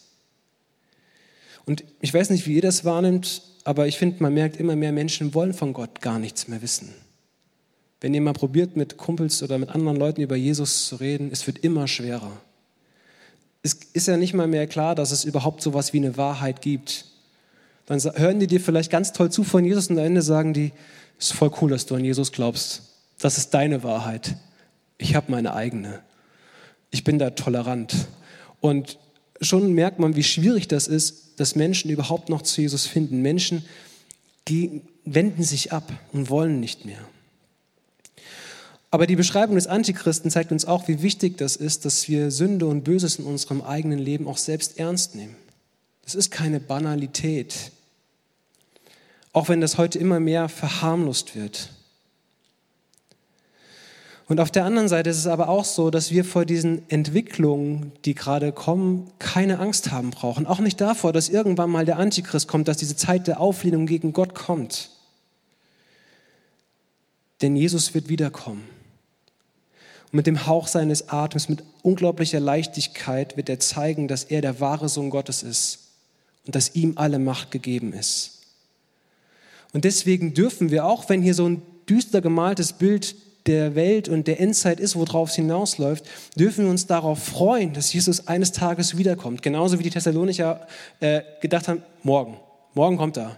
Und ich weiß nicht, wie ihr das wahrnimmt, aber ich finde, man merkt, immer mehr Menschen wollen von Gott gar nichts mehr wissen. Wenn ihr mal probiert, mit Kumpels oder mit anderen Leuten über Jesus zu reden, es wird immer schwerer. Es ist ja nicht mal mehr klar, dass es überhaupt so etwas wie eine Wahrheit gibt. Dann hören die dir vielleicht ganz toll zu von Jesus und am Ende sagen die, es ist voll cool, dass du an Jesus glaubst. Das ist deine Wahrheit. Ich habe meine eigene. Ich bin da tolerant. Und schon merkt man, wie schwierig das ist, dass Menschen überhaupt noch zu Jesus finden. Menschen wenden sich ab und wollen nicht mehr. Aber die Beschreibung des Antichristen zeigt uns auch, wie wichtig das ist, dass wir Sünde und Böses in unserem eigenen Leben auch selbst ernst nehmen. Das ist keine Banalität. Auch wenn das heute immer mehr verharmlost wird. Und auf der anderen Seite ist es aber auch so, dass wir vor diesen Entwicklungen, die gerade kommen, keine Angst haben brauchen. Auch nicht davor, dass irgendwann mal der Antichrist kommt, dass diese Zeit der Auflehnung gegen Gott kommt. Denn Jesus wird wiederkommen. Und mit dem Hauch seines Atems, mit unglaublicher Leichtigkeit wird er zeigen, dass er der wahre Sohn Gottes ist und dass ihm alle Macht gegeben ist. Und deswegen dürfen wir, auch wenn hier so ein düster gemaltes Bild der Welt und der Endzeit ist, worauf es hinausläuft, dürfen wir uns darauf freuen, dass Jesus eines Tages wiederkommt. Genauso wie die Thessalonicher äh, gedacht haben, morgen, morgen kommt er.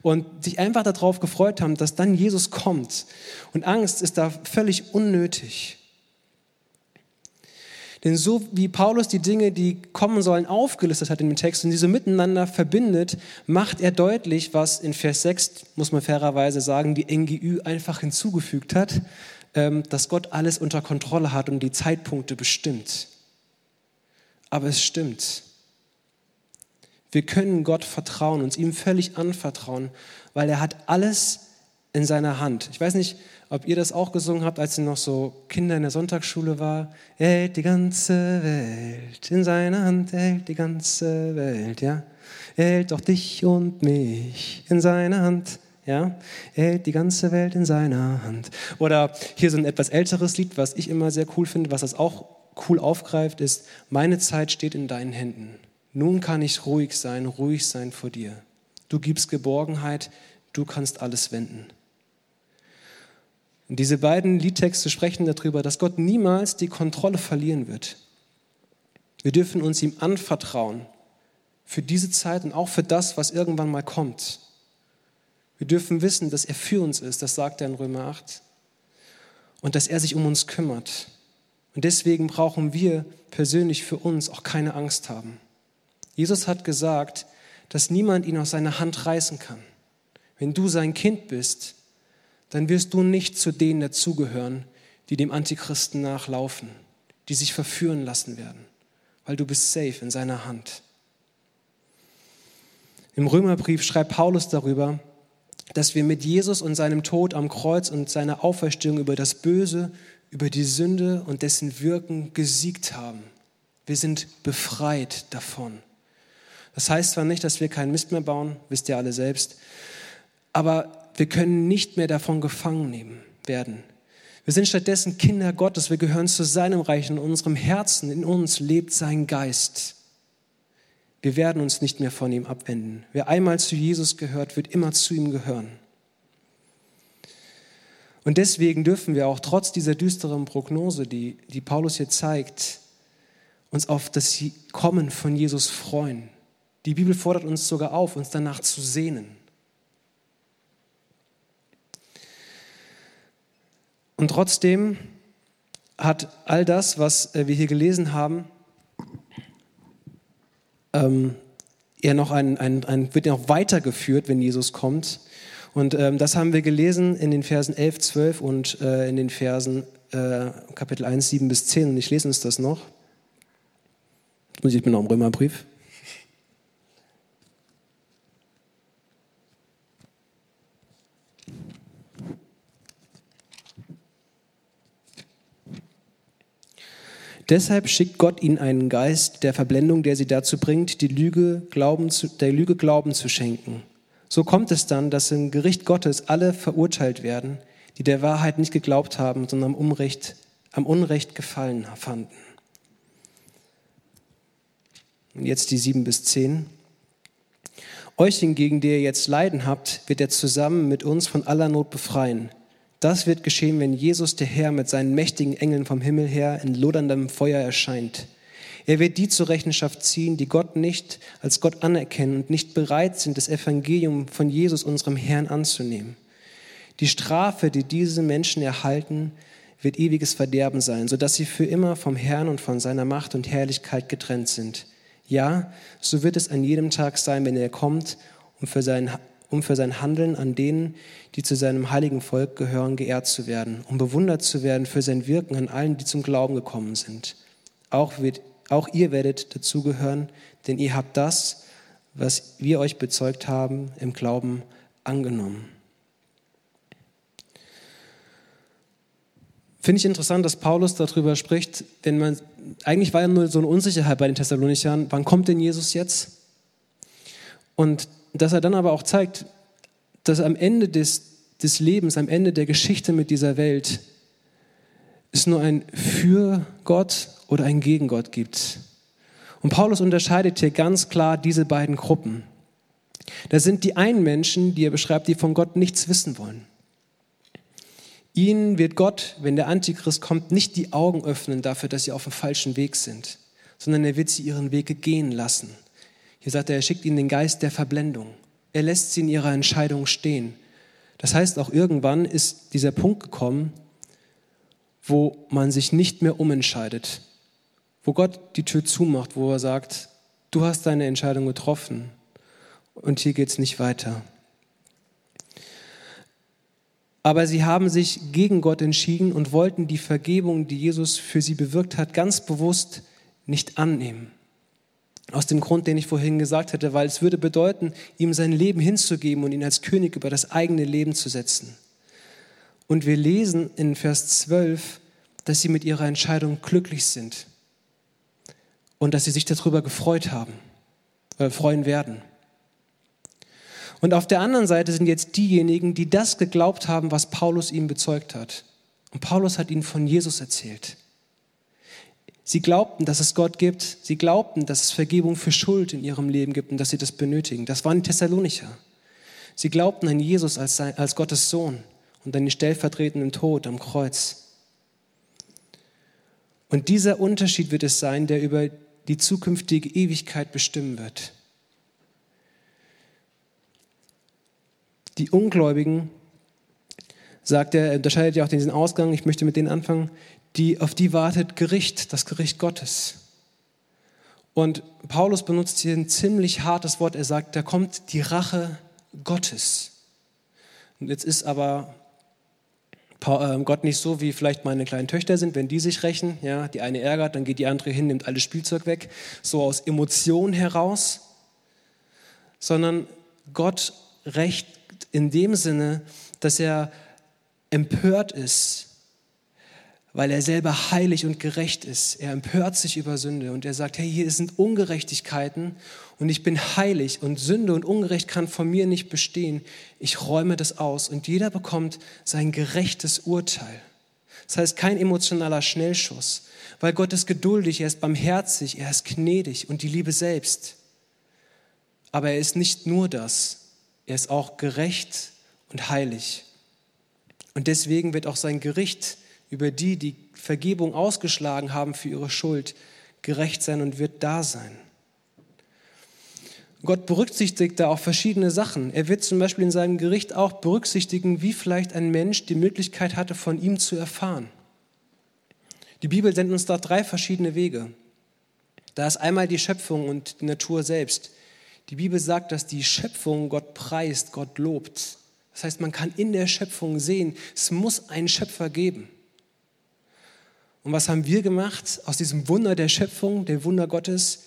Und sich einfach darauf gefreut haben, dass dann Jesus kommt. Und Angst ist da völlig unnötig. Denn so wie Paulus die Dinge, die kommen sollen, aufgelistet hat in dem Text und diese miteinander verbindet, macht er deutlich, was in Vers 6, muss man fairerweise sagen, die NGÜ einfach hinzugefügt hat, ähm, dass Gott alles unter Kontrolle hat und die Zeitpunkte bestimmt. Aber es stimmt. Wir können Gott vertrauen, uns ihm völlig anvertrauen, weil er hat alles in seiner Hand. Ich weiß nicht, ob ihr das auch gesungen habt, als ihr noch so Kinder in der Sonntagsschule war. Er hält die ganze Welt in seiner Hand, er hält die ganze Welt, ja. Er hält auch dich und mich in seiner Hand. Ja, er hält die ganze Welt in seiner Hand. Oder hier so ein etwas älteres Lied, was ich immer sehr cool finde, was das auch cool aufgreift, ist, meine Zeit steht in deinen Händen. Nun kann ich ruhig sein, ruhig sein vor dir. Du gibst Geborgenheit, du kannst alles wenden. Und diese beiden Liedtexte sprechen darüber, dass Gott niemals die Kontrolle verlieren wird. Wir dürfen uns ihm anvertrauen für diese Zeit und auch für das, was irgendwann mal kommt. Wir dürfen wissen, dass er für uns ist, das sagt er in Römer 8, und dass er sich um uns kümmert. Und deswegen brauchen wir persönlich für uns auch keine Angst haben. Jesus hat gesagt, dass niemand ihn aus seiner Hand reißen kann. Wenn du sein Kind bist, dann wirst du nicht zu denen dazugehören, die dem Antichristen nachlaufen, die sich verführen lassen werden, weil du bist safe in seiner Hand. Im Römerbrief schreibt Paulus darüber, dass wir mit Jesus und seinem Tod am Kreuz und seiner Auferstehung über das Böse, über die Sünde und dessen Wirken gesiegt haben. Wir sind befreit davon. Das heißt zwar nicht, dass wir keinen Mist mehr bauen, wisst ihr alle selbst, aber wir können nicht mehr davon gefangen nehmen werden. Wir sind stattdessen Kinder Gottes, wir gehören zu seinem Reich, in unserem Herzen, in uns lebt sein Geist. Wir werden uns nicht mehr von ihm abwenden. Wer einmal zu Jesus gehört, wird immer zu ihm gehören. Und deswegen dürfen wir auch trotz dieser düsteren Prognose, die, die Paulus hier zeigt, uns auf das Kommen von Jesus freuen. Die Bibel fordert uns sogar auf, uns danach zu sehnen. Und trotzdem hat all das, was äh, wir hier gelesen haben, ähm, er noch ein, ein, ein, wird noch weitergeführt, wenn Jesus kommt. Und ähm, das haben wir gelesen in den Versen 11, 12 und äh, in den Versen äh, Kapitel 1, 7 bis 10. Und ich lese uns das noch. Ich mir noch im Römerbrief. Deshalb schickt Gott ihnen einen Geist der Verblendung, der sie dazu bringt, die Lüge Glauben zu, der Lüge Glauben zu schenken. So kommt es dann, dass im Gericht Gottes alle verurteilt werden, die der Wahrheit nicht geglaubt haben, sondern am Unrecht, am Unrecht gefallen fanden. Und jetzt die sieben bis zehn. Euch hingegen, die ihr jetzt Leiden habt, wird er zusammen mit uns von aller Not befreien das wird geschehen, wenn Jesus, der Herr, mit seinen mächtigen Engeln vom Himmel her in loderndem Feuer erscheint. Er wird die zur Rechenschaft ziehen, die Gott nicht als Gott anerkennen und nicht bereit sind, das Evangelium von Jesus, unserem Herrn, anzunehmen. Die Strafe, die diese Menschen erhalten, wird ewiges Verderben sein, sodass sie für immer vom Herrn und von seiner Macht und Herrlichkeit getrennt sind. Ja, so wird es an jedem Tag sein, wenn er kommt, um für sein um für sein Handeln an denen, die zu seinem heiligen Volk gehören, geehrt zu werden, um bewundert zu werden für sein Wirken an allen, die zum Glauben gekommen sind. Auch, wird, auch ihr werdet dazugehören, denn ihr habt das, was wir euch bezeugt haben, im Glauben angenommen. Finde ich interessant, dass Paulus darüber spricht, denn man, eigentlich war ja nur so eine Unsicherheit bei den Thessalonichern, wann kommt denn Jesus jetzt? Und dass er dann aber auch zeigt, dass am Ende des, des Lebens, am Ende der Geschichte mit dieser Welt, es nur ein für Gott oder ein gegen Gott gibt. Und Paulus unterscheidet hier ganz klar diese beiden Gruppen. Da sind die einen Menschen, die er beschreibt, die von Gott nichts wissen wollen. Ihnen wird Gott, wenn der Antichrist kommt, nicht die Augen öffnen dafür, dass sie auf dem falschen Weg sind, sondern er wird sie ihren Weg gehen lassen. Hier sagt er, er schickt ihnen den Geist der Verblendung. Er lässt sie in ihrer Entscheidung stehen. Das heißt, auch irgendwann ist dieser Punkt gekommen, wo man sich nicht mehr umentscheidet, wo Gott die Tür zumacht, wo er sagt, du hast deine Entscheidung getroffen und hier geht es nicht weiter. Aber sie haben sich gegen Gott entschieden und wollten die Vergebung, die Jesus für sie bewirkt hat, ganz bewusst nicht annehmen. Aus dem Grund, den ich vorhin gesagt hatte, weil es würde bedeuten, ihm sein Leben hinzugeben und ihn als König über das eigene Leben zu setzen. Und wir lesen in Vers 12, dass sie mit ihrer Entscheidung glücklich sind und dass sie sich darüber gefreut haben, äh, freuen werden. Und auf der anderen Seite sind jetzt diejenigen, die das geglaubt haben, was Paulus ihm bezeugt hat. Und Paulus hat ihnen von Jesus erzählt. Sie glaubten, dass es Gott gibt. Sie glaubten, dass es Vergebung für Schuld in ihrem Leben gibt und dass sie das benötigen. Das waren die Thessalonicher. Sie glaubten an Jesus als, als Gottes Sohn und an den stellvertretenden Tod am Kreuz. Und dieser Unterschied wird es sein, der über die zukünftige Ewigkeit bestimmen wird. Die Ungläubigen, sagt er, unterscheidet ja auch diesen Ausgang, ich möchte mit denen anfangen, die, auf die wartet Gericht, das Gericht Gottes. Und Paulus benutzt hier ein ziemlich hartes Wort. Er sagt, da kommt die Rache Gottes. Und jetzt ist aber äh, Gott nicht so, wie vielleicht meine kleinen Töchter sind, wenn die sich rächen. Ja, die eine ärgert, dann geht die andere hin, nimmt alles Spielzeug weg. So aus Emotionen heraus. Sondern Gott rächt in dem Sinne, dass er empört ist, weil er selber heilig und gerecht ist. Er empört sich über Sünde und er sagt, hey, hier sind Ungerechtigkeiten und ich bin heilig und Sünde und Ungerecht kann von mir nicht bestehen. Ich räume das aus und jeder bekommt sein gerechtes Urteil. Das heißt, kein emotionaler Schnellschuss, weil Gott ist geduldig, er ist barmherzig, er ist gnädig und die Liebe selbst. Aber er ist nicht nur das, er ist auch gerecht und heilig. Und deswegen wird auch sein Gericht über die, die Vergebung ausgeschlagen haben für ihre Schuld, gerecht sein und wird da sein. Gott berücksichtigt da auch verschiedene Sachen. Er wird zum Beispiel in seinem Gericht auch berücksichtigen, wie vielleicht ein Mensch die Möglichkeit hatte, von ihm zu erfahren. Die Bibel sendet uns da drei verschiedene Wege. Da ist einmal die Schöpfung und die Natur selbst. Die Bibel sagt, dass die Schöpfung Gott preist, Gott lobt. Das heißt, man kann in der Schöpfung sehen, es muss einen Schöpfer geben. Und was haben wir gemacht aus diesem Wunder der Schöpfung, dem Wunder Gottes?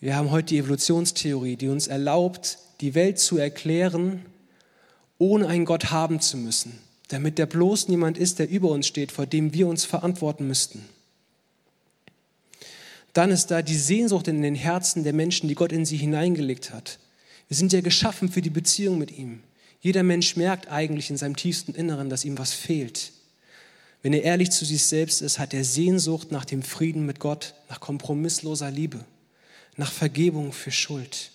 Wir haben heute die Evolutionstheorie, die uns erlaubt, die Welt zu erklären, ohne einen Gott haben zu müssen, damit der bloß niemand ist, der über uns steht, vor dem wir uns verantworten müssten. Dann ist da die Sehnsucht in den Herzen der Menschen, die Gott in sie hineingelegt hat. Wir sind ja geschaffen für die Beziehung mit ihm. Jeder Mensch merkt eigentlich in seinem tiefsten Inneren, dass ihm was fehlt. Wenn er ehrlich zu sich selbst ist, hat er Sehnsucht nach dem Frieden mit Gott, nach kompromissloser Liebe, nach Vergebung für Schuld.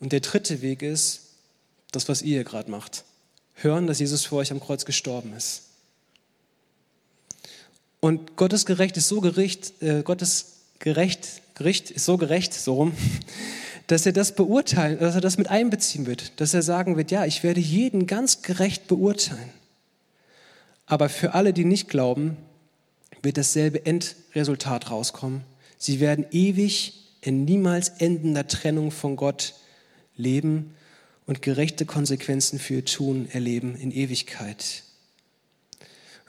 Und der dritte Weg ist das, was ihr gerade macht. Hören, dass Jesus für euch am Kreuz gestorben ist. Und Gottes Gerecht ist so gerecht, äh, Gottes gerecht, Gericht ist so gerecht, so rum, dass er das beurteilen, dass er das mit einbeziehen wird, dass er sagen wird, ja, ich werde jeden ganz gerecht beurteilen. Aber für alle, die nicht glauben, wird dasselbe Endresultat rauskommen. Sie werden ewig in niemals endender Trennung von Gott leben und gerechte Konsequenzen für ihr Tun erleben in Ewigkeit.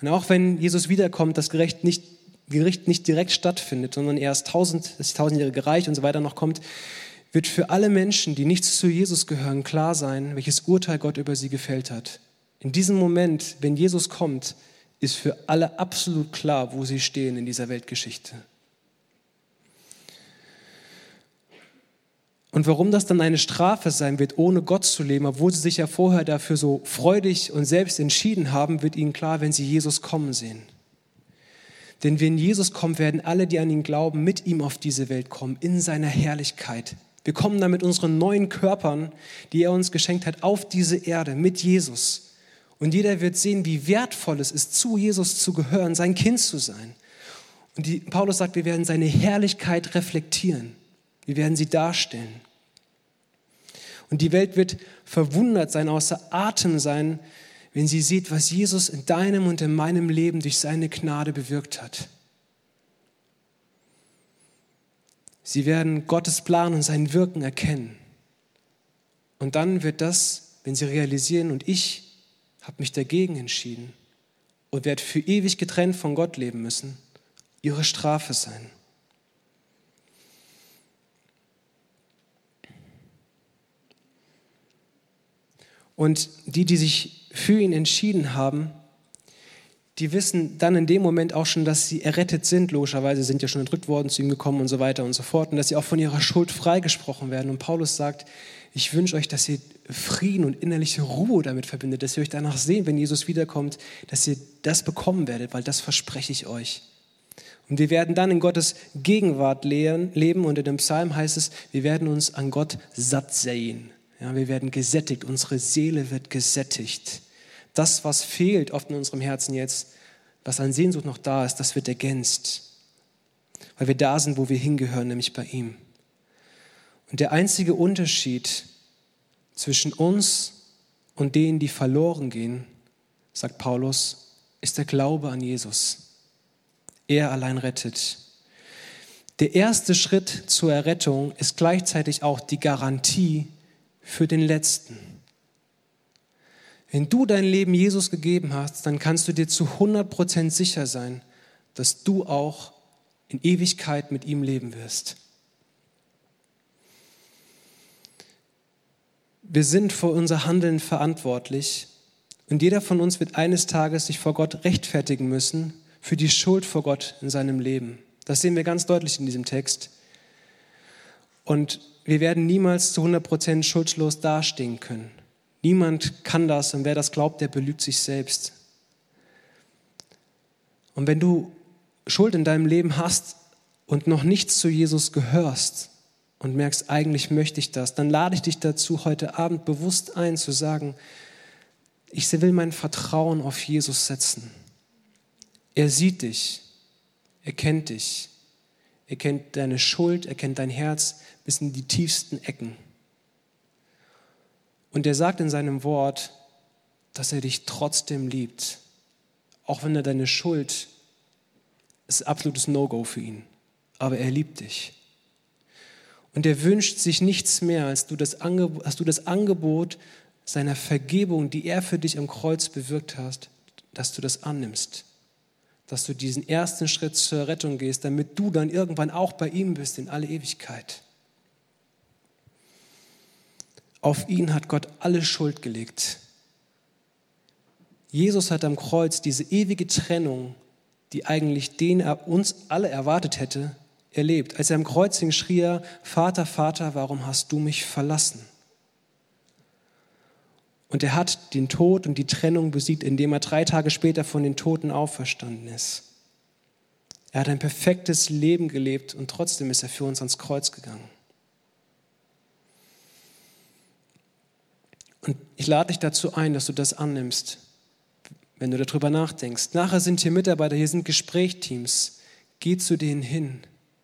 Und auch wenn Jesus wiederkommt, das Gericht nicht, Gericht nicht direkt stattfindet, sondern erst tausend, das tausendjährige Reich und so weiter noch kommt, wird für alle Menschen, die nichts zu Jesus gehören, klar sein, welches Urteil Gott über sie gefällt hat. In diesem Moment, wenn Jesus kommt, ist für alle absolut klar, wo sie stehen in dieser Weltgeschichte. Und warum das dann eine Strafe sein wird, ohne Gott zu leben, obwohl sie sich ja vorher dafür so freudig und selbst entschieden haben, wird ihnen klar, wenn sie Jesus kommen sehen. Denn wenn Jesus kommt, werden alle, die an ihn glauben, mit ihm auf diese Welt kommen, in seiner Herrlichkeit. Wir kommen dann mit unseren neuen Körpern, die er uns geschenkt hat, auf diese Erde mit Jesus. Und jeder wird sehen, wie wertvoll es ist, zu Jesus zu gehören, sein Kind zu sein. Und die, Paulus sagt, wir werden seine Herrlichkeit reflektieren. Wir werden sie darstellen. Und die Welt wird verwundert sein, außer Atem sein, wenn sie sieht, was Jesus in deinem und in meinem Leben durch seine Gnade bewirkt hat. Sie werden Gottes Plan und sein Wirken erkennen. Und dann wird das, wenn sie realisieren, und ich habe mich dagegen entschieden und werde für ewig getrennt von Gott leben müssen, ihre Strafe sein. Und die, die sich für ihn entschieden haben, die wissen dann in dem Moment auch schon, dass sie errettet sind. Logischerweise sind ja schon entrückt worden, zu ihm gekommen und so weiter und so fort. Und dass sie auch von ihrer Schuld freigesprochen werden. Und Paulus sagt, ich wünsche euch, dass ihr Frieden und innerliche Ruhe damit verbindet, dass ihr euch danach sehen, wenn Jesus wiederkommt, dass ihr das bekommen werdet, weil das verspreche ich euch. Und wir werden dann in Gottes Gegenwart leben und in dem Psalm heißt es, wir werden uns an Gott satt sehen. Ja, wir werden gesättigt, unsere Seele wird gesättigt. Das, was fehlt oft in unserem Herzen jetzt, was an Sehnsucht noch da ist, das wird ergänzt. Weil wir da sind, wo wir hingehören, nämlich bei ihm. Und der einzige Unterschied zwischen uns und denen, die verloren gehen, sagt Paulus, ist der Glaube an Jesus. Er allein rettet. Der erste Schritt zur Errettung ist gleichzeitig auch die Garantie für den Letzten. Wenn du dein Leben Jesus gegeben hast, dann kannst du dir zu 100% sicher sein, dass du auch in Ewigkeit mit ihm leben wirst. Wir sind für unser Handeln verantwortlich und jeder von uns wird eines Tages sich vor Gott rechtfertigen müssen für die Schuld vor Gott in seinem Leben. Das sehen wir ganz deutlich in diesem Text. Und wir werden niemals zu 100% schuldlos dastehen können. Niemand kann das und wer das glaubt, der belügt sich selbst. Und wenn du Schuld in deinem Leben hast und noch nichts zu Jesus gehörst und merkst, eigentlich möchte ich das, dann lade ich dich dazu, heute Abend bewusst ein, zu sagen, ich will mein Vertrauen auf Jesus setzen. Er sieht dich, er kennt dich, er kennt deine Schuld, er kennt dein Herz bis in die tiefsten Ecken. Und er sagt in seinem Wort, dass er dich trotzdem liebt, auch wenn er deine Schuld ist absolutes No-Go für ihn, aber er liebt dich. Und er wünscht sich nichts mehr, als du, das Angebot, als du das Angebot seiner Vergebung, die er für dich am Kreuz bewirkt hast, dass du das annimmst dass du diesen ersten Schritt zur Rettung gehst, damit du dann irgendwann auch bei ihm bist in alle Ewigkeit. Auf ihn hat Gott alle Schuld gelegt. Jesus hat am Kreuz diese ewige Trennung, die eigentlich den er uns alle erwartet hätte, erlebt. Als er am Kreuz hing, schrie er, Vater, Vater, warum hast du mich verlassen? Und er hat den Tod und die Trennung besiegt, indem er drei Tage später von den Toten auferstanden ist. Er hat ein perfektes Leben gelebt und trotzdem ist er für uns ans Kreuz gegangen. Und ich lade dich dazu ein, dass du das annimmst, wenn du darüber nachdenkst. Nachher sind hier Mitarbeiter, hier sind Gesprächsteams. Geh zu denen hin,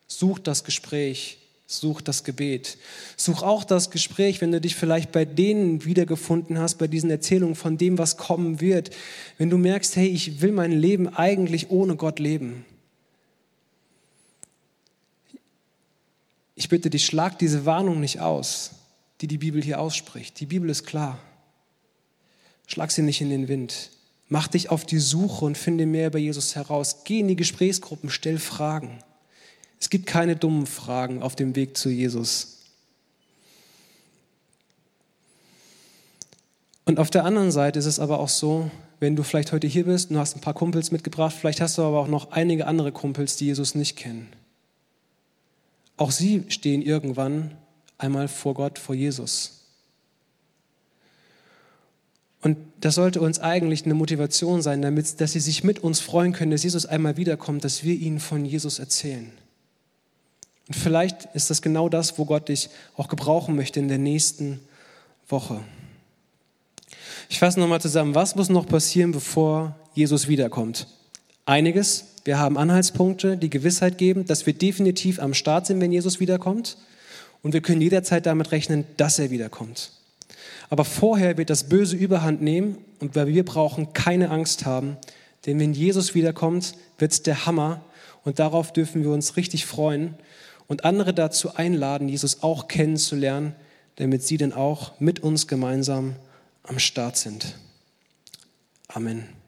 such das Gespräch, Such das Gebet. Such auch das Gespräch, wenn du dich vielleicht bei denen wiedergefunden hast, bei diesen Erzählungen von dem, was kommen wird. Wenn du merkst, hey, ich will mein Leben eigentlich ohne Gott leben. Ich bitte dich, schlag diese Warnung nicht aus, die die Bibel hier ausspricht. Die Bibel ist klar. Schlag sie nicht in den Wind. Mach dich auf die Suche und finde mehr über Jesus heraus. Geh in die Gesprächsgruppen, stell Fragen. Es gibt keine dummen Fragen auf dem Weg zu Jesus. Und auf der anderen Seite ist es aber auch so, wenn du vielleicht heute hier bist und hast ein paar Kumpels mitgebracht, vielleicht hast du aber auch noch einige andere Kumpels, die Jesus nicht kennen. Auch sie stehen irgendwann einmal vor Gott, vor Jesus. Und das sollte uns eigentlich eine Motivation sein, damit, dass sie sich mit uns freuen können, dass Jesus einmal wiederkommt, dass wir ihnen von Jesus erzählen. Und vielleicht ist das genau das, wo Gott dich auch gebrauchen möchte in der nächsten Woche. Ich fasse nochmal zusammen, was muss noch passieren, bevor Jesus wiederkommt? Einiges. Wir haben Anhaltspunkte, die Gewissheit geben, dass wir definitiv am Start sind, wenn Jesus wiederkommt. Und wir können jederzeit damit rechnen, dass er wiederkommt. Aber vorher wird das Böse überhand nehmen und wir brauchen keine Angst haben, denn wenn Jesus wiederkommt, wird es der Hammer und darauf dürfen wir uns richtig freuen und andere dazu einladen, Jesus auch kennenzulernen, damit sie dann auch mit uns gemeinsam am Start sind. Amen.